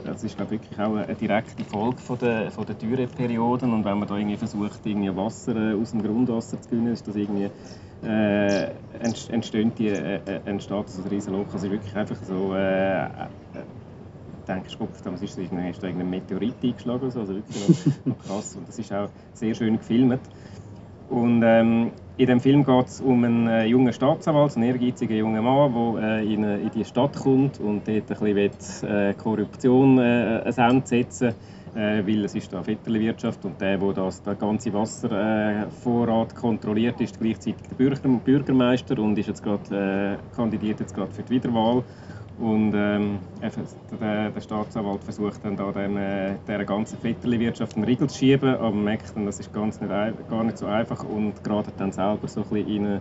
das ist glaube wirklich auch eine direkte Folge von der, von der Dürreperioden. Und wenn man da irgendwie versucht, irgendwie Wasser äh, aus dem Grundwasser zu gewinnen, ist das irgendwie äh, entsteht, die, äh, äh, entsteht so ein riesen Loch. Also wirklich einfach so äh, äh, Gott, was ist, ist, ist da irgendein Meteorit eingeschlagen. Also wirklich noch, noch krass. Und das ist auch sehr schön gefilmt. Und ähm, in dem Film geht es um einen äh, jungen Staatsanwalt, einen ehrgeizigen jungen Mann, der äh, in, in, die Stadt kommt und dort ein bisschen will, äh, Korruption äh, ein Ende setzen äh, weil es ist da Vetterli-Wirtschaft und der, der das, der ganze Wasservorrat kontrolliert, ist gleichzeitig der Bürger, Bürgermeister und ist jetzt grad, äh, kandidiert jetzt gerade für die Wiederwahl. Und ähm, der, der, Staatsanwalt versucht dann da dem, äh, der ganzen Vetterli-Wirtschaft einen Riegel zu schieben, aber merkt dann, das ist ganz nicht, gar nicht so einfach und gerade dann selber so ein bisschen in,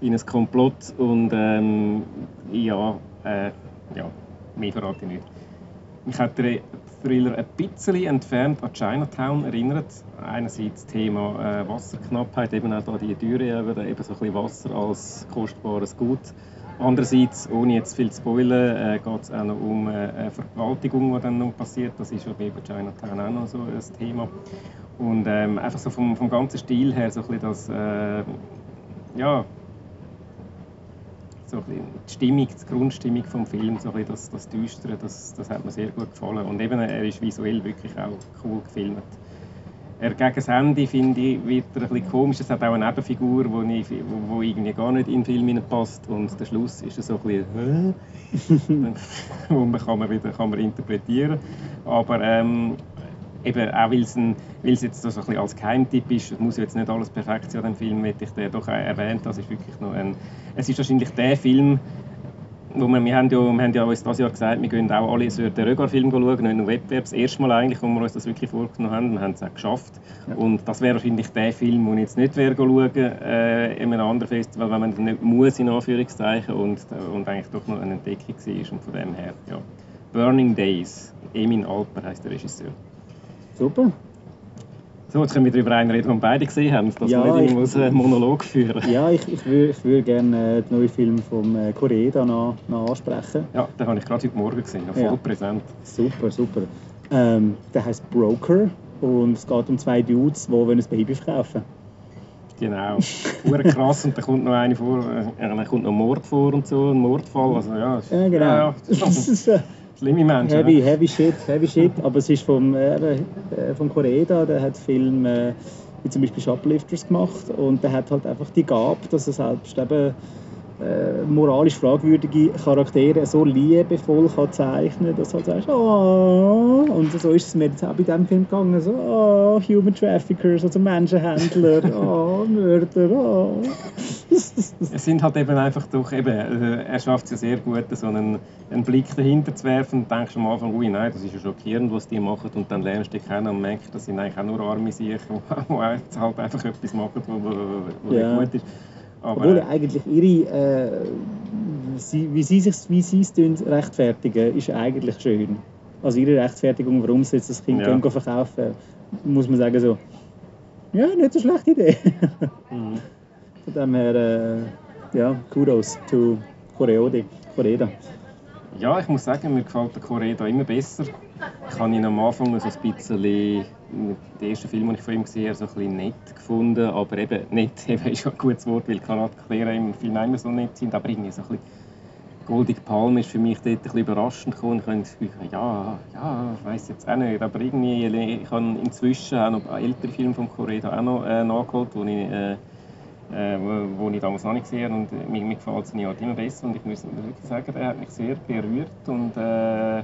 in ein Komplott und ähm, ja, äh, ja, mehr verrate ich nicht. Mich hat der Thriller ein bisschen entfernt an Chinatown erinnert. Einerseits das Thema äh, Wasserknappheit, eben auch da die Dürre, eben so ein bisschen Wasser als kostbares Gut Andererseits, ohne jetzt viel zu spoilern, äh, geht es auch noch um äh, eine Vergewaltigung, die dann noch passiert. Das ist ja bei Chinatown auch noch so ein Thema. Und ähm, einfach so vom, vom ganzen Stil her so ein bisschen das, äh, ja, so die Stimmung, die Grundstimmung des Films, so das, das Düstere, das, das hat mir sehr gut gefallen. Und eben, er ist visuell wirklich auch cool gefilmt. Er gegen das Ende, finde ich, wird er ein bisschen komisch. Es hat auch eine Nebenfigur, die wo, wo irgendwie gar nicht in den Film passt. Und der Schluss ist so ein bisschen, und man kann man wieder kann man interpretieren. Aber ähm, eben auch weil es, ein, weil es jetzt so ein bisschen als Geheimtipp ist, muss jetzt nicht alles perfekt sein an dem Film, hätte ich den doch erwähnt. Das ist wirklich noch ein, es ist wahrscheinlich der Film, wo wir, haben ja, wir haben ja uns dieses Jahr gesagt, wir gehen auch alle so den Rögar-Film schauen, nicht nur Wettbewerb. Das erste Mal eigentlich, wo wir uns das wirklich vorgenommen haben. Wir haben es auch geschafft. Ja. Und das wäre wahrscheinlich der Film, den ich jetzt nicht wäre schauen äh, in einem anderen Festival, weil man nicht muss, in Anführungszeichen, und, und eigentlich doch noch eine Entdeckung war. Und von dem her, ja. Burning Days, Emin Alper heißt der Regisseur. Super. So, jetzt können wir darüber reden, den beide gesehen haben, dass ja, man nicht einen Monolog führen Ja, ich, ich würde ich würd gerne äh, den neuen Film von äh, Korea noch, noch ansprechen. Ja, den habe ich gerade heute Morgen gesehen, noch voll ja. präsent. Super, super. Ähm, der heißt Broker und es geht um zwei Dudes, die ein Baby verkaufen Genau. Ure krass und da kommt noch eine vor, äh, kommt noch Mord vor und so, ein Mordfall. Also, ja, ja, genau. Ja. Schlimme Menschen. Heavy, heavy shit, heavy shit. Aber es ist vom, äh, äh vom Korea, der hat Film äh, wie zum Beispiel Shoplifters gemacht und der hat halt einfach die Gabe, dass er selbst eben äh, moralisch fragwürdige Charaktere so liebevoll kann zeichnen dass du halt sagst, oh. und so ist es mir jetzt auch bei diesem Film gegangen, so, oh, Human Traffickers, also Menschenhändler, oh, Mörder, oh. es sind halt eben einfach durch, eben, äh, er schafft es ja sehr gut, so einen, einen Blick dahinter zu werfen und denkst am Anfang, ui, nein, das ist ja schockierend, was die machen und dann lernst du dich kennen und merkst, das sind eigentlich auch nur arme Sicher, die halt einfach etwas machen, was ja. gut ist. Aber, Obwohl eigentlich ihre, äh, sie, wie sie sich, wie sie es rechtfertigen, ist eigentlich schön. Also ihre Rechtfertigung, warum sie jetzt das Kind Ja. ja. verkaufen, muss man sagen so, ja, nicht so schlechte Idee. Mhm. Von dem her, äh, ja, Kudos to Koreode, Koreda. Ja, ich muss sagen, mir gefällt der Coreda immer besser. Ich habe ihn am Anfang so ein bisschen, den ersten Film, den ich von ihm gesehen habe, so ein bisschen nett gefunden. Aber eben, nett eben ist ein gutes Wort, weil erklären, im Film immer so nett sind. Aber irgendwie so ein bisschen Goldige Palme ist für mich dort ein bisschen überraschend gekommen. Ich habe das Gefühl, ja, ja, ich weiß jetzt auch nicht. Aber irgendwie, ich habe inzwischen auch noch ältere Filme von Coreda auch noch äh, nachgeholt, die ich... Äh, äh, wo, wo ich damals noch nicht gesehen habe. Und äh, mir, mir gefällt seine Art immer besser. Und ich muss wirklich sagen, er hat mich sehr berührt. Und äh,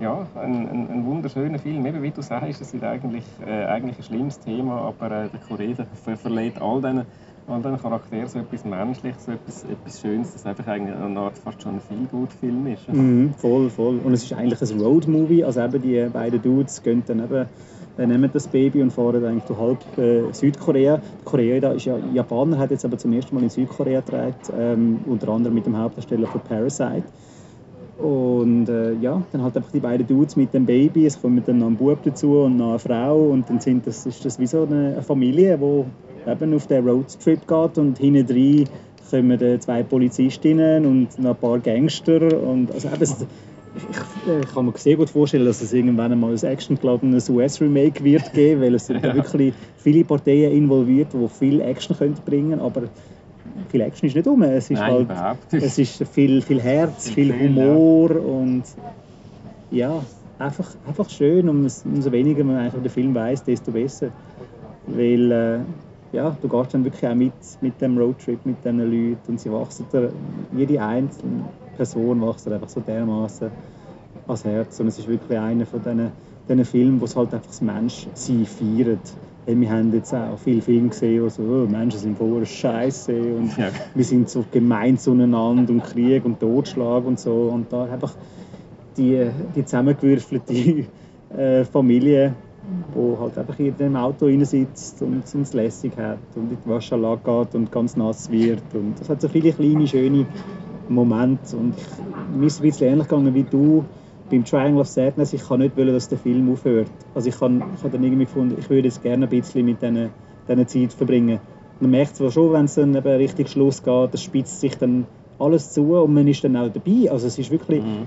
ja, ein, ein, ein wunderschöner Film. Eben, wie du sagst, es ist eigentlich, äh, eigentlich ein schlimmes Thema, aber äh, der Korea ver verleiht all diesen, all diesen Charakteren so etwas Menschliches, so etwas, etwas Schönes, das einfach eigentlich eine Art fast schon ein Feel-Good-Film ist. Mhm, voll, voll. Und es ist eigentlich ein Road-Movie. Also eben die beiden Dudes gehen dann eben äh, nehmen das Baby und fahren eigentlich durch halb äh, Südkorea. Korea da ist ja Japaner, hat jetzt aber zum ersten Mal in Südkorea gedreht, ähm, unter anderem mit dem Hauptdarsteller von Parasite. Und äh, ja, dann halt einfach die beiden Dudes mit dem Baby, es kommt dann noch ein Bub dazu und noch eine Frau. Und dann sind das, ist das wie so eine, Familie, die eben auf den Roadtrip geht. Und hinten drin kommen äh, zwei Polizistinnen und noch ein paar Gangster. Und also eben, es- ich, ich kann mir sehr gut vorstellen, dass es irgendwann einmal ein actiongeladenes US-Remake wird geben, weil es sind Ja. wirklich viele Parteien involviert, die viel Action können bringen aber viel Action ist nicht um. Es ist Nein, halt, es ist viel, viel Herz, Viel Humor und ja, einfach, einfach schön. Und umso weniger man einfach den Film weiß, desto besser. Weil äh, ja, du gehst dann wirklich auch mit, mit dem Roadtrip, mit diesen Leuten und sie wachsen dir, jede einzelne Person wächst dir einfach so dermaßen ans Herz. Und es ist wirklich einer von diesen, diesen Filmen, wo es halt einfach das Menschsein feiert. Weil wir haben jetzt auch viele Filme gesehen, wo so, oh, Menschen sind voll Scheiße und Ja. wir sind so gemein zueinander und Krieg und Totschlag und so. Und da einfach die, die zusammengewürfelte äh, Familie, die halt einfach in dem Auto sitzt und es lässig hat und in die Waschanlage geht und ganz nass wird. Und das hat so viele kleine, schöne Momente. Und ich, mir ist es ein bisschen ähnlich gegangen wie du beim Triangle of Sadness. Ich kann nicht wollen, dass der Film aufhört. Also ich habe ich hab dann irgendwie gefunden, ich würde jetzt gerne ein bisschen mit diesen diesen Zeit verbringen. Man merkt zwar schon, wenn es dann eben richtig Schluss geht, das spitzt sich dann alles zu und man ist dann auch dabei. Also es ist wirklich, Mhm.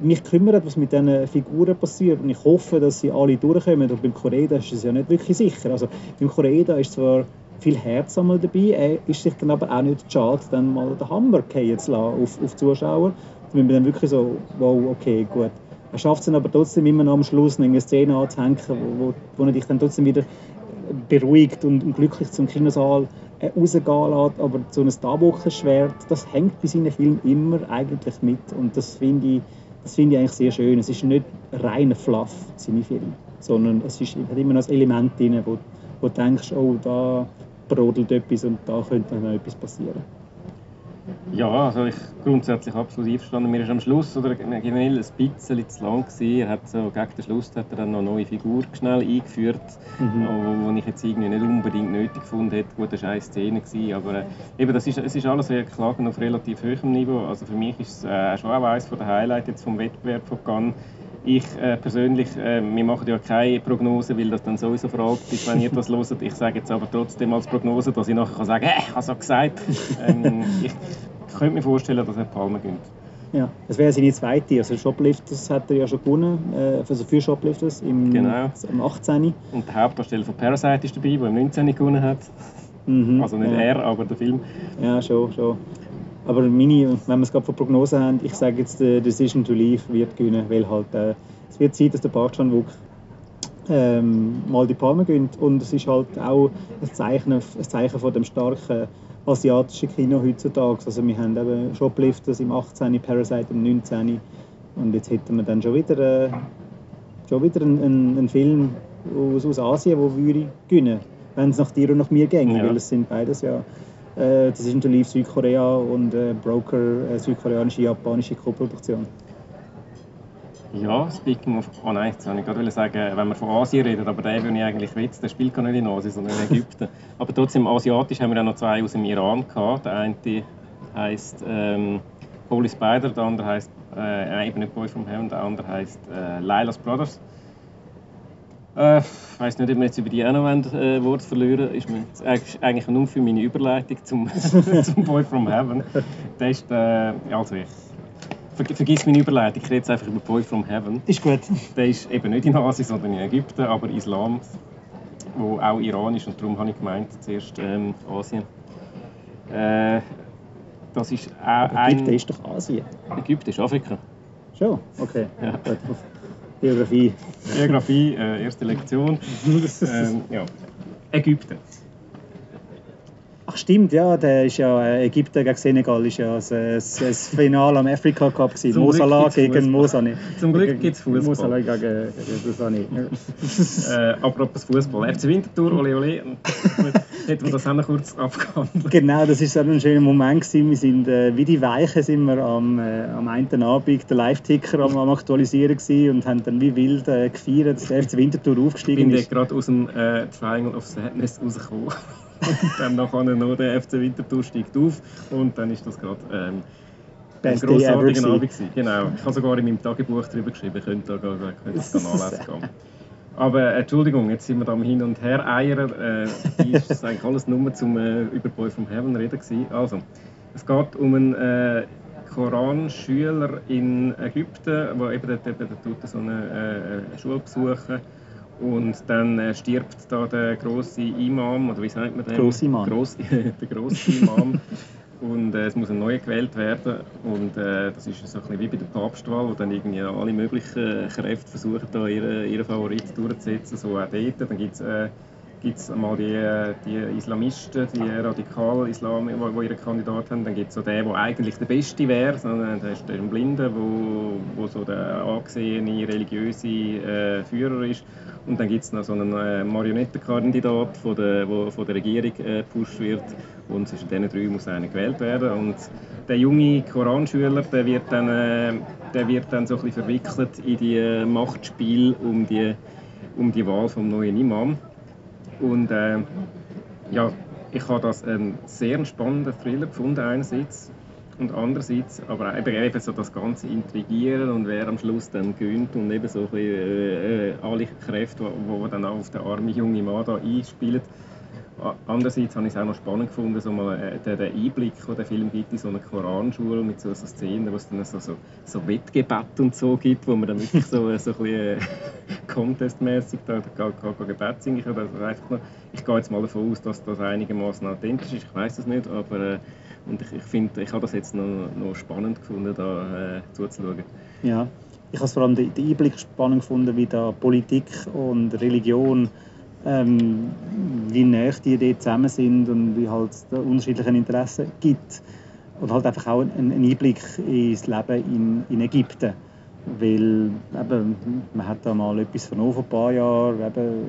mich kümmert, was mit diesen Figuren passiert und ich hoffe, dass sie alle durchkommen. Und beim Koreeda ist es ja nicht wirklich sicher. Also beim Koreeda ist zwar viel Herz einmal dabei, er ist sich dann aber auch nicht schade, dann mal den Hammer fallen zu lassen auf, auf Zuschauer. Wenn man dann wirklich so, wow, okay, gut. Er schafft es dann aber trotzdem immer noch am Schluss eine Szene anzuhängen, wo, wo, wo dich dann trotzdem wieder beruhigt und, und glücklich zum Kinosaal äh, rausgehen lässt. Aber so ein Stabockenschwert, das hängt bei seinen Filmen immer eigentlich mit. Und das finde ich, das finde ich eigentlich sehr schön. Es ist nicht reiner Fluff, seine Filme, sondern es ist, hat immer noch ein Element drin, wo, wo du denkst, oh, da brodelt etwas und da könnte noch etwas passieren. Ja, also ich grundsätzlich absolut einverstanden. Mir ist am Schluss oder generell ein bisschen zu lang gewesen. Er hat so gegen den Schluss hat er dann noch eine neue Figur schnell eingeführt, Mhm. wo, wo ich jetzt irgendwie nicht unbedingt nötig gefunden hätte. Gut, das war eine Szene gewesen, aber äh, eben, das ist, es ist alles sehr klagen auf relativ hohem Niveau. Also für mich ist es äh, schon auch eines der Highlights jetzt vom Wettbewerb von Cannes. Ich äh, persönlich, äh, wir machen ja keine Prognose, weil das dann sowieso veraltet ist, wenn ihr das hört. Ich sage jetzt aber trotzdem als Prognose, dass ich nachher kann sagen kann, äh, ich habe gesagt. ähm, ich, ich könnte mir vorstellen, dass er Palme gönnt. Ja, das wäre seine zweite. Also Shoplifters hat er ja schon gewonnen, äh, also für Shoplifters im, Genau. im 18. Und der Hauptdarsteller von Parasite ist dabei, der im 19. gewonnen hat. Mhm. Also nicht ja. er, aber der Film. Ja, schon, schon. Aber meine, wenn wir es gerade von Prognosen haben, ich sage jetzt, der Decision to Leave wird gewinnen, weil halt, äh, es wird Zeit, dass der Park Chan-wook ähm, mal die Palme gönnt und es ist halt auch ein Zeichen, ein Zeichen von dem starken asiatischen Kino heutzutage. Also wir haben eben Shoplifters im 18., Parasite im 19. und jetzt hätten wir dann schon wieder, äh, schon wieder einen, einen, einen Film aus, aus Asien, der würde gewinnen, wenn es nach dir und nach mir ginge, Ja. weil es sind beides ja das ist Live Südkorea und äh, Broker äh, südkoreanische, japanische Koproduktion. Ja, speaking of... Oh nein, jetzt wollte ich gerade sagen, wenn wir von Asien reden, aber der, den ich eigentlich will, der spielt gar nicht in Asien, sondern in Ägypten. aber trotzdem, asiatisch haben wir auch noch zwei aus dem Iran gehabt. Der eine heisst ähm, Holy Spider, der andere heißt äh, eben nicht Boy from Heaven, der andere heißt äh, Lilas Brothers. Äh, ich weiß nicht, ob wir jetzt über die auch noch ein äh, Wort verlieren. Ist mir eigentlich nur für meine Überleitung zum, zum Boy from Heaven. Der ist, äh, also ich ver vergiss meine Überleitung, ich rede jetzt einfach über Boy from Heaven. Ist gut. Der ist eben nicht in Asien, sondern in Ägypten, aber Islam, wo auch Iran ist und darum habe ich gemeint, zuerst ähm, Asien. Äh, das ist auch Ägypten ein... ist doch Asien. Ägypten ist Afrika. Schon? Okay. Ja. Geografie. Geografie, äh, erste Lektion. ähm, ja. Ägypten. Ach stimmt, ja, der ist ja äh, Ägypten gegen Senegal ist ja das, das, das Finale am Afrika Cup gewesen. Mosala gegen Mosani. Zum Glück gibt es Fußball. Mosala gegen, Mosani. äh, apropos Fußball, FC Winterthur, ole ole. Hätten wir das auch noch kurz abgehandelt. Genau, das war ein schöner Moment gewesen. Wir sind äh, wie die Weichen sind wir am, äh, am einen Abend den Live-Ticker am, am aktualisieren und haben dann wie wild äh, gefeiert, dass der FC Winterthur aufgestiegen ist. Ich bin gerade aus dem äh, Triangle of Sadness rausgekommen und dann nachher noch der FC Winterthur steigt auf und dann ist das gerade ähm, ein grossartiger Abend gewesen. Genau, ich habe sogar in meinem Tagebuch darüber geschrieben, ich könnte da, könnt das nachlesen gehen. Aber äh, Entschuldigung, jetzt sind wir da am Hin und Her eiern. Äh, ist eigentlich alles nur zum äh, über Boy from Heaven reden gewesen. Also, es geht um einen äh, Koranschüler in Ägypten, der eben dort eben, so eine äh, Schule besuchen und dann äh, stirbt da der große Imam, oder wie sagt man den? Grosse Imam. Gross, der große Imam. und äh, es muss ein neuer gewählt werden. Und äh, das ist so ein bisschen wie bei der Papstwahl, wo dann irgendwie alle möglichen Kräfte versuchen, da ihren, ihren Favorit durchzusetzen. So auch dort. Dann gibt es äh, gibt es mal die, die Islamisten, die radikalen Islam, die, die ihren Kandidat haben. Dann gibt es so den, der eigentlich der Beste wäre. Dann ist der Blinde, wo, wo so der angesehene religiöse äh, Führer ist. Und dann gibt es noch so einen äh, Marionettenkandidat, von der, wo von der Regierung äh, gepusht wird. Und zwischen diesen drei muss einer gewählt werden. Und der junge Koranschüler, der wird dann, äh, der wird dann so ein bisschen verwickelt in die äh, Machtspiel um die, um die Wahl vom neuen Imam. Und äh, ja, ich habe das einen sehr spannenden Thriller gefunden einerseits und andererseits aber eben, so das ganze Intrigieren und wer am Schluss dann gewinnt und eben so ein bisschen, äh, äh alle Kräfte, die dann auf den armen jungen Mann da einspielen. Andererseits habe ich es auch noch spannend gefunden, so mal äh, den, Einblick, den der Film gibt in so eine Koranschule mit so, so Szenen, wo es dann so, so, so Wettgebet und so gibt, wo man dann wirklich so, so ein bisschen äh, contestmäßig da, Gebet singen kann. Also einfach noch, ich gehe jetzt mal davon aus, dass das einigermaßen authentisch ist, ich weiß es nicht, aber äh, und ich, ich finde, ich habe das jetzt noch, noch spannend gefunden, da äh, zuzuschauen. Ja, ich habe vor allem den Einblick spannend gefunden, wie da Politik und Religion ähm, wie nah die dort zusammen sind und wie halt es unterschiedliche Interessen gibt. Und halt einfach auch einen Einblick ins Leben in, in Ägypten. Weil eben, man hat da mal etwas vernommen vor ein paar Jahren, eben,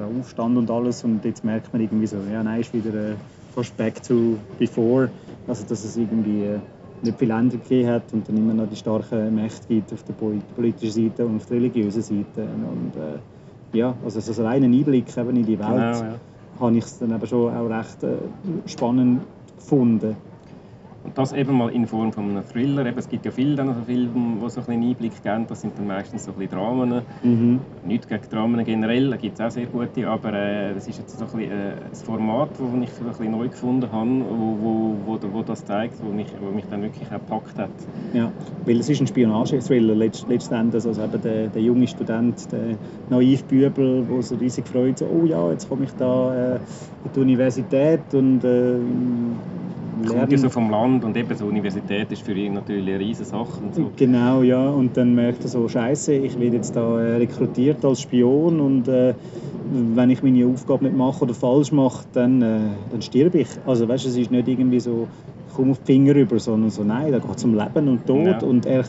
äh, Aufstand und alles und jetzt merkt man irgendwie so, ja nein, ist wieder äh, fast back to before. Also dass es irgendwie äh, nicht viel Länder gegeben hat und dann immer noch die starken Mächte gibt auf der politischen Seite und auf der religiösen Seite. Und, äh, ja, also so einen reinen Einblick eben in die Welt, genau, ja. habe ich es dann eben schon auch recht äh, spannend gefunden. Und das eben mal in Form von einem Thriller. Eben, es gibt ja viele dann so Filme, die so einen Einblick geben. Das sind dann meistens so ein bisschen Dramen. Mhm. Nicht gegen Dramen generell, da gibt es auch sehr gute. Aber äh, das ist jetzt so ein, bisschen, äh, ein Format, das ich so ein bisschen neu gefunden habe, wo, wo, wo, wo das zeigt, wo mich, wo mich dann wirklich auch gepackt hat. Ja, weil es ist ein Spionage-Thriller letztendlich. Also eben der, der junge Student, der Naivbübel, der so riesig freut, so, oh ja, jetzt komme ich da äh, in die Universität und äh, kommt ja so vom Land und eben so Universität ist für ihn natürlich eine riesige Sache. So. Genau, ja. Und dann merkt er so, Scheiße, ich werde jetzt da äh, rekrutiert als Spion und äh, wenn ich meine Aufgabe nicht mache oder falsch mache, dann, äh, dann sterbe ich. Also weißt, es ist nicht irgendwie so, ich komme auf die Finger rüber, sondern so, nein, da geht es um Leben und Tod ja. und er,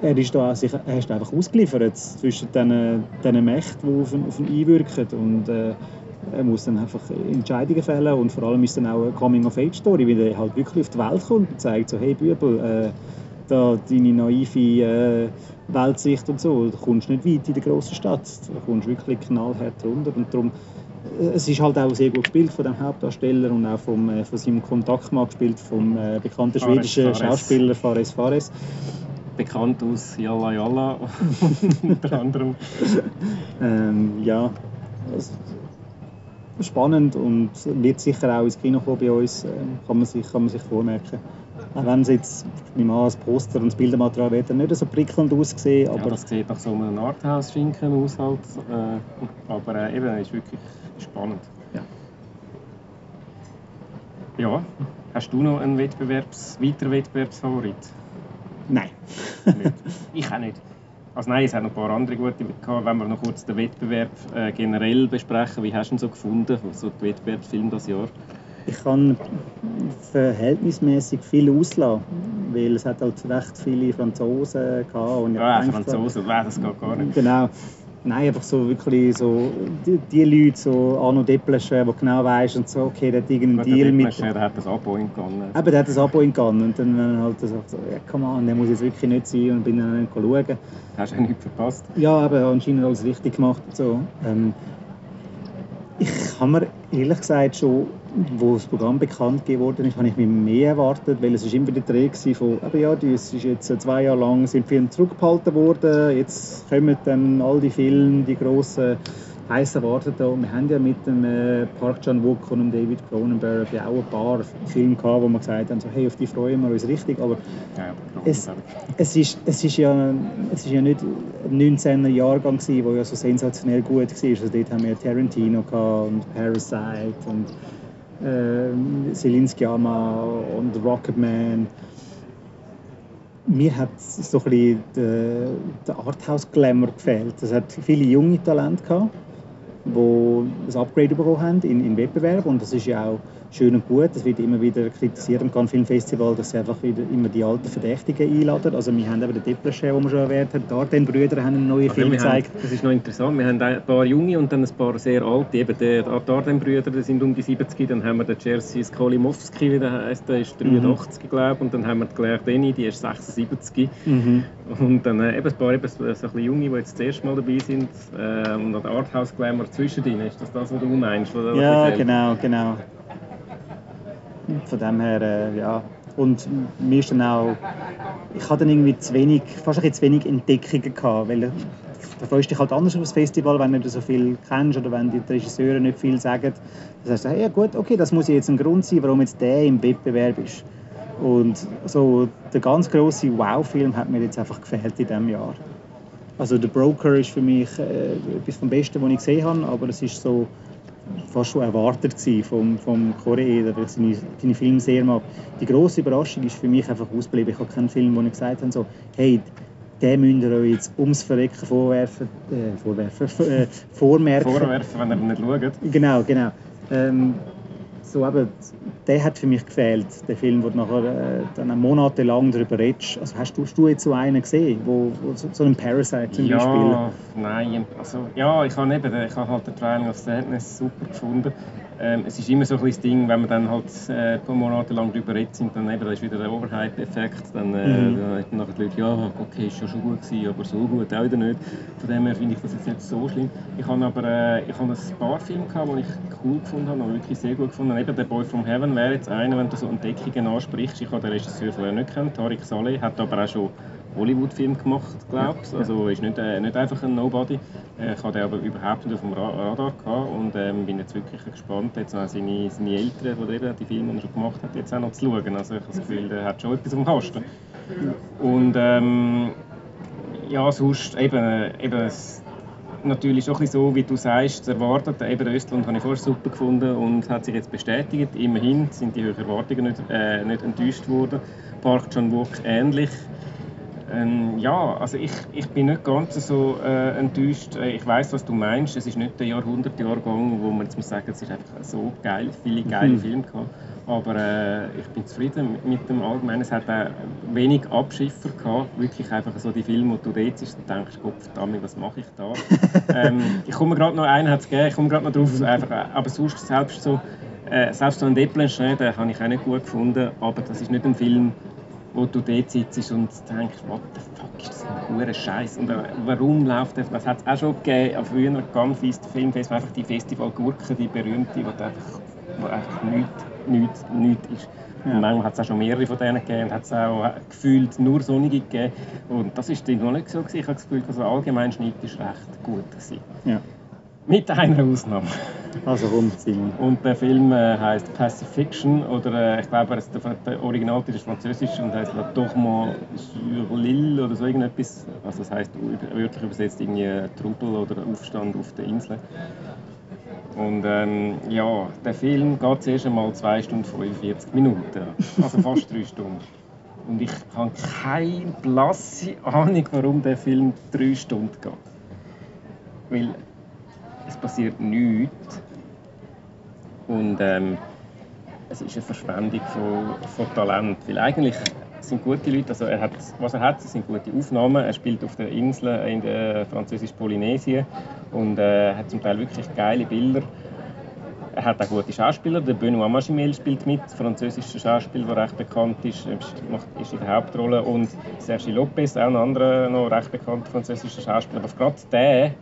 er ist da sich, er ist einfach ausgeliefert zwischen diesen, diesen Mächten, die auf ihn, auf ihn einwirken und äh, er muss dann einfach Entscheidungen fällen und vor allem ist dann auch eine Coming-of-Age-Story, weil er halt wirklich auf die Welt kommt und zeigt so, hey Bübel, äh, da deine naive äh, Weltsicht und so, du kommst nicht weit in der grossen Stadt, du kommst wirklich knallhart runter und darum es ist halt auch sehr gut gespielt von dem Hauptdarsteller und auch vom, äh, von seinem Kontaktmann gespielt, vom äh, bekannten Fares, schwedischen Fares. Schauspieler Fares Fares. Bekannt aus Yalla Yalla unter anderem. Ähm, ja, es- spannend und wird sicher auch ins Kino kommen bei uns, ähm, kann man sich, kann man sich vormerken. Auch wenn es jetzt, ich an, das Poster und das Bildermaterial dann nicht so prickelnd aussehen, Aber aber das sieht nach so einem Arthouse-Schinken aus. Halt. Äh, aber äh, eben, ist wirklich spannend. Ja. Ja, hast du noch einen Wettbewerbs-, weiteren Wettbewerbsfavorit? nein. nicht. Ich auch nicht. Also nein, es hat noch ein paar andere gute gehabt. Wenn wir noch kurz den Wettbewerb äh, generell besprechen, wie hast du ihn so gefunden, so die Wettbewerbsfilme das Jahr? Ich kann verhältnismäßig viel auslassen, weil es hat halt recht viele Franzosen gehabt. Und Ja, denke, Franzosen, das geht gar nicht. Genau. Nein, einfach so wirklich so die, die Leute, so Arno Deppelschen, die genau weiss und so, okay, der hat irgendeinen Der Deal mit... Deppler, der hat das Abo in Cannes. Eben, der hat das Abo in Cannes und dann er halt so, ja, come on, der muss jetzt wirklich nicht sein und bin dann nicht schauen. Hast du auch nichts verpasst? Ja, aber anscheinend alles richtig gemacht und so. Ähm, ich habe mir ehrlich gesagt schon, wo das Programm bekannt geworden ist, habe ich mir mehr erwartet, weil es ist immer der Dreh war von, eben ja, es ist jetzt zwei Jahre lang sind Filme zurückgehalten worden, jetzt kommen dann all die Filme, die grossen heiß erwarteten. Und wir haben ja mit dem äh, Park Chan-wook und dem David Cronenberg ja auch ein paar Filme gehabt, wo wir gesagt haben, so, hey, auf die freuen wir uns richtig, aber Ja, aber Es- es ist, es ist, ja, es ist ja nicht ein 19er Jahrgang, der ja so sensationell gut war. Also dort haben wir Tarantino gehabt und Parasite und äh, Selinski Ama und Rocketman. Mir hat so ein bisschen der, der Arthouse-Glamour gefehlt. Es hat viele junge Talente gehabt, die ein Upgrade bekommen haben in, in Wettbewerb und das ist ja auch schön und gut. Das wird immer wieder kritisiert am Cannes Film Festival, dass sie einfach wieder immer die alten Verdächtigen einladen. Also wir haben eben den Depplerschen, den wir schon erwähnt haben, die Arden-Brüder haben einen neuen Also Film wir haben, gezeigt. das ist noch interessant. Wir haben ein paar junge und dann ein paar sehr alte. Eben der Darden-Brüder, die sind um die 70. Dann haben wir den Jerzy Skolimowski, wie der heisst, der ist 83, glaube ich. Und dann haben wir die Claire Denny, die ist 76. Mhm. Und dann äh, eben ein paar eben so ein bisschen junge, die jetzt das erste Mal dabei sind. Äh, und der Arthouse-Glamour zwischendrin. Ist das das, was du meinst? Ja, genau, genau. Von dem her, äh, ja. Und mir ist dann auch, ich hatte dann irgendwie zu wenig, fast ein zu wenig Entdeckungen gehabt, weil da freust dich halt anders auf das Festival, wenn du nicht so viel kennst oder wenn die Regisseure nicht viel sagen. Das heißt, hey, ja gut, okay, das muss jetzt ein Grund sein, warum jetzt der im Wettbewerb ist. Und so der ganz große Wow-Film hat mir jetzt einfach gefehlt in diesem Jahr. Also der Broker ist für mich äh, etwas vom Besten, was ich gesehen habe, aber es ist so fast schon erwartet gewesen vom, vom Koreaner, weil ich seine, seine Filme sehr mag. Die grosse Überraschung ist für mich einfach ausgeblieben. Ich habe keinen Film, wo ich gesagt habe, so, hey, den müsst ihr euch jetzt ums Verrecken vorwerfen, äh, vorwerfen, äh, vormerken. Vorwerfen, wenn ihr nicht schaut. Genau, genau. Ähm, so eben, der hat für mich gefehlt, der Film, wo du nachher äh, dann monatelang darüber redest. Also hast du, hast du jetzt so einen gesehen, wo, wo so, so einen Parasite zum Beispiel? Ja, nein, also, ja, ich habe eben, ich habe halt den Trial of Sadness super gefunden. Ähm, es ist immer so ein das Ding, wenn wir dann halt äh, ein paar Monate lang darüber reden sind, dann eben, da ist wieder der Overhype-Effekt, dann, äh, Mhm. dann hätten nachher die Leute, ja, okay, ist ja schon gut gewesen, aber so gut auch wieder nicht. Von dem her finde ich das jetzt nicht so schlimm. Ich habe aber äh, ich habe ein paar Filme gehabt, die ich cool gefunden habe, und wirklich sehr gut gefunden habe. Eben «Der Boy from Heaven» wäre jetzt einer, wenn du so Entdeckungen ansprichst. Ich habe den Regisseur vorher nicht kennt, Tariq Saleh, hat aber auch schon Hollywood-Film gemacht, glaube ich. Also ist nicht, äh, nicht einfach ein Nobody. Äh, ich hatte den aber überhaupt nicht auf dem Ra Radar gehabt und ähm, bin jetzt wirklich gespannt, jetzt auch seine, seine Eltern, die eben die Filme die er schon gemacht hat, jetzt auch noch zu schauen. Also ich habe das Gefühl, der hat schon etwas am Kasten. Und ähm, ja, sonst eben, äh, eben natürlich bisschen so, wie du sagst, erwartet. Eben Östland habe ich vorher super gefunden und hat sich jetzt bestätigt. Immerhin sind die hohen Erwartungen nicht, äh, nicht enttäuscht worden. Park Chan-wook ähnlich. Ähm, ja, also ich, ich bin nicht ganz so äh, enttäuscht. Äh, Ich weiß, was du meinst. Es ist nicht der Jahrhundertjahrgang, wo man jetzt muss sagen, es ist einfach so geil, viele geile Mhm. Filme gehabt. Aber äh, ich bin zufrieden mit, dem Allgemeinen. Es hat auch wenig Abschiffer gehabt. Wirklich einfach so die Filme, wo du dort sitzt und denkst, Gott verdammt, was mache ich da? ähm, ich komme gerade noch, einen hat es gegeben, ich komme gerade noch drauf. Einfach, äh, aber sonst selbst so, äh, selbst so ein Depplenstein, den habe ich auch nicht gut gefunden. Aber das ist nicht ein Film, wo du dort sitzt und denkst, what the fuck ist das ein hoher Scheiß und warum läuft das? Das hat es auch schon gegeben, früher ganz Feist Filmfest, einfach die Festival Gurke, die berühmte, wo einfach, wo einfach nichts, nichts, nichts ist. Ja. Manchmal hat es auch schon mehrere von denen gegeben und hat es auch gefühlt nur sonnige gegeben. Und das war dort noch nicht so. Gewesen. Ich habe das Gefühl, also allgemein Schnitt ist recht gut. Gewesen. Ja. Mit einer Ausnahme. Also Simon. Und der Film äh, heißt Pacifiction oder äh, ich glaube, der, der Originaltitel ist französisch und heißt La Tourmente sur l'île oder so irgendetwas. Also das heißt wörtlich übersetzt irgendwie Trubel oder Aufstand auf der Insel. Und ähm, ja, der Film geht zuerst einmal 2 Stunden 45 Minuten, also fast 3 Stunden. Und ich habe keine blasse Ahnung, warum der Film 3 Stunden geht. Weil es passiert nichts. Und ähm, es ist eine Verschwendung von, von Talent. Weil eigentlich sind gute Leute, also er hat, was er hat, sind gute Aufnahmen. Er spielt auf der Insel in der französischen Polynesien und äh, hat zum Teil wirklich geile Bilder. Er hat auch gute Schauspieler. Der Benoît Magimel spielt mit, französischer Schauspieler, der recht bekannt ist, ist in der Hauptrolle. Und Sergi Lopez, auch ein anderer noch recht bekannter französischer Schauspieler. Aber gerade der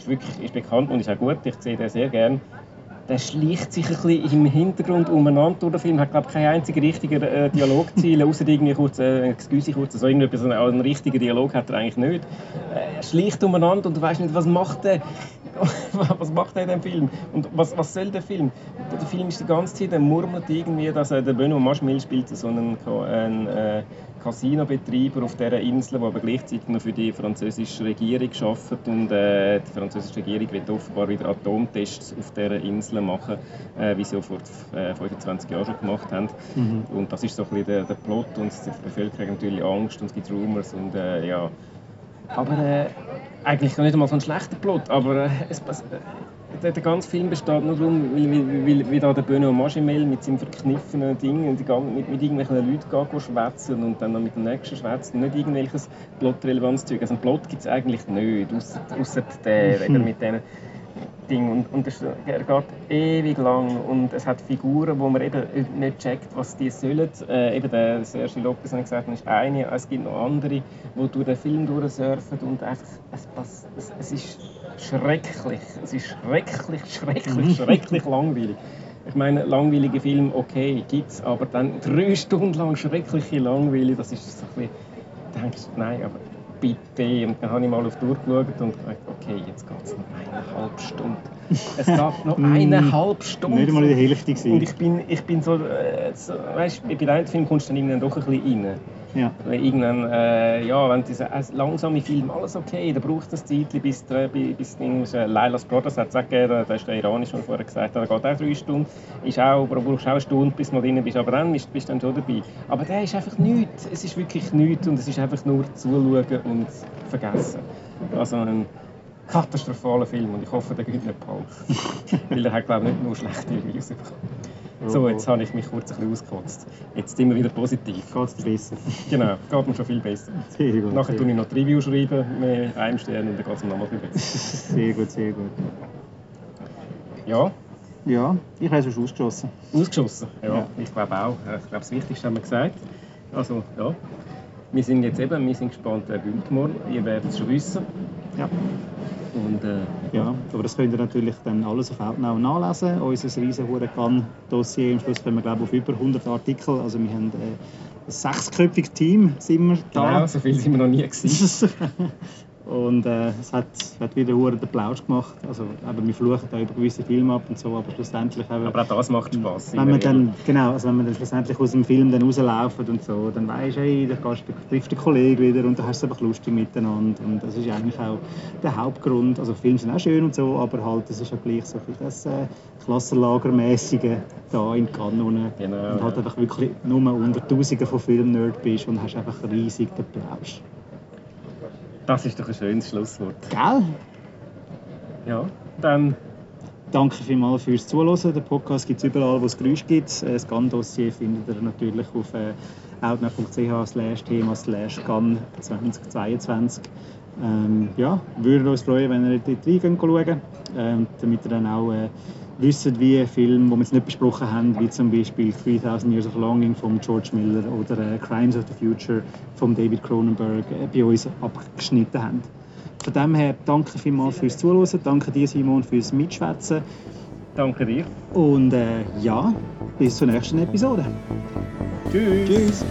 ist wirklich ist bekannt und ist auch gut. Ich sehe den sehr gerne der schleicht sich ein bisschen im Hintergrund umeinander durch den Film. Hat, glaube ich, keinen einzigen richtigen äh, Dialogziele, außer irgendwie kurz, äh, excuse kurz, so irgendetwas, also einen richtigen Dialog hat er eigentlich nicht. Äh, er schleicht umeinander und du weißt nicht, was macht er, was macht er in dem Film und was, was soll der Film? Der Film ist die ganze Zeit, er murmelt irgendwie, dass äh, der Benoît Maschmil spielt so einen äh, Casino-Betreiber auf dieser Insel, der aber gleichzeitig noch für die französische Regierung arbeitet. Und äh, die französische Regierung wird offenbar wieder Atomtests auf dieser Insel machen, äh, wie sie auch vor äh, 25 Jahren schon gemacht haben. Mhm. Und das ist so ein bisschen der, der Plot. Und es die Bevölkerung natürlich Angst und es gibt Rumors. Und, äh, ja. Aber äh, eigentlich nicht einmal so ein schlechter Plot, aber äh, es, der, der ganze Film besteht nur darum, weil, weil, weil, weil da der Benoît Magimel mit seinem verkniffenen Ding und mit, mit irgendwelchen Leuten geht schwätzen und dann noch mit dem nächsten schwätzt und nicht irgendwelches plotrelevantes Zeug. Also einen Plot gibt es eigentlich nicht, außer der, mhm. mit denen Ding. Und, und es, er geht ewig lang und es hat Figuren, wo man eben nicht checkt, was die sollen. Äh, eben der Sergio Lopez, ich gesagt, ist eine, es gibt noch andere, die durch den Film durchsurfen und einfach, es, es, es ist schrecklich. Es ist schrecklich, schrecklich, schrecklich langweilig. Ich meine, langweilige Filme, okay, gibt es, aber dann drei Stunden lang schreckliche Langweile, das ist so ein bisschen, denkst nein, aber bitte. Und dann habe ich mal auf die Uhr geschaut und gedacht, okay, jetzt geht es noch eineinhalb Stunden. Es geht noch eineinhalb Stunden. Nicht mal in der Hälfte gewesen. Und ich bin, ich bin so, äh, so weißt, bei Film kommst du dann irgendwann doch ein bisschen rein. Ja. Irgendwann, äh, ja, wenn dieser äh, langsame Film, alles okay, dann braucht es ein Zeit, bis, bis, bis äh, Lailas Brothers hat es auch gegeben, das ist der iranische, der vorher gesagt hat, da geht auch drei Stunden, ist auch, aber brauchst auch eine Stunde, bis du drin bist, aber dann bist, du dann schon dabei. Aber der ist einfach nichts, es ist wirklich nichts und es ist einfach nur zuschauen und vergessen. Also ein katastrophaler Film und ich hoffe, der geht nicht bald. Weil er hat, glaube ich, nicht nur schlechte Reviews bekommen. So, jetzt habe ich mich kurz ein bisschen ausgekotzt. Jetzt sind wir wieder positiv. Geht es besser? Genau, geht mir schon viel besser. Sehr gut. Nachher tue ich noch die Review schreiben mit einem Stern und dann geht es mir noch mal viel besser. Sehr gut, sehr gut. Ja? Ja, ich habe es schon ausgeschossen. Ausgeschossen? Ja, ja. ich glaube auch. Ich glaube, das Wichtigste haben wir gesagt. Also, ja. Wir sind jetzt eben, wir sind gespannt, wer gewinnt morgen. Ihr werdet es schon wissen. Ja. Und, äh, ja, aber das könnt ihr natürlich dann alles auf Outnow nachlesen. Unser riesen Huracan-Dossier. Am Schluss kommen wir glaube auf über 100 Artikel. Also wir haben äh, ein sechsköpfiges Team sind wir da. Genau, so viel sind wir noch nie gewesen. Und äh, es hat, hat wieder den Plausch gemacht. Also, eben, wir fluchen da über gewisse Filme ab und so, aber schlussendlich... Eben, aber auch das macht Spaß. Wenn man dann, genau, also wenn man dann schlussendlich aus dem Film dann rauslaufen und so, dann weisst du, hey, da gehst du, triffst den Kollegen wieder und dann hast du es einfach lustig miteinander. Und das ist eigentlich auch der Hauptgrund. Also Filme sind auch schön und so, aber halt, das ist ja gleich so viel das äh, Klassenlagermäßige da in Cannes. Genau, und halt ja. einfach wirklich nur unter Tausenden von Filmnerd bist und hast einfach riesig den Plausch. Das ist doch ein schönes Schlusswort. Gell? Ja, dann... Danke vielmals fürs Zuhören. Den Podcast gibt es überall, wo es Geräusche gibt. Das GAN-Dossier findet ihr natürlich auf äh, outnow.ch slash thema GAN 2022. Ähm, ja, würden uns freuen, wenn ihr dort reinschauen, ähm, damit ihr dann auch äh, wisst, wie Filme, die wir jetzt nicht besprochen haben, wie zum Beispiel 3000 Years of Longing von George Miller oder äh, Crimes of the Future von David Cronenberg äh, bei uns abgeschnitten haben. Von dem her danke vielmals fürs Zuhören, danke dir Simon fürs Mitschwätzen. Danke dir. Und äh, ja, bis zur nächsten Episode. Tschüss. Tschüss.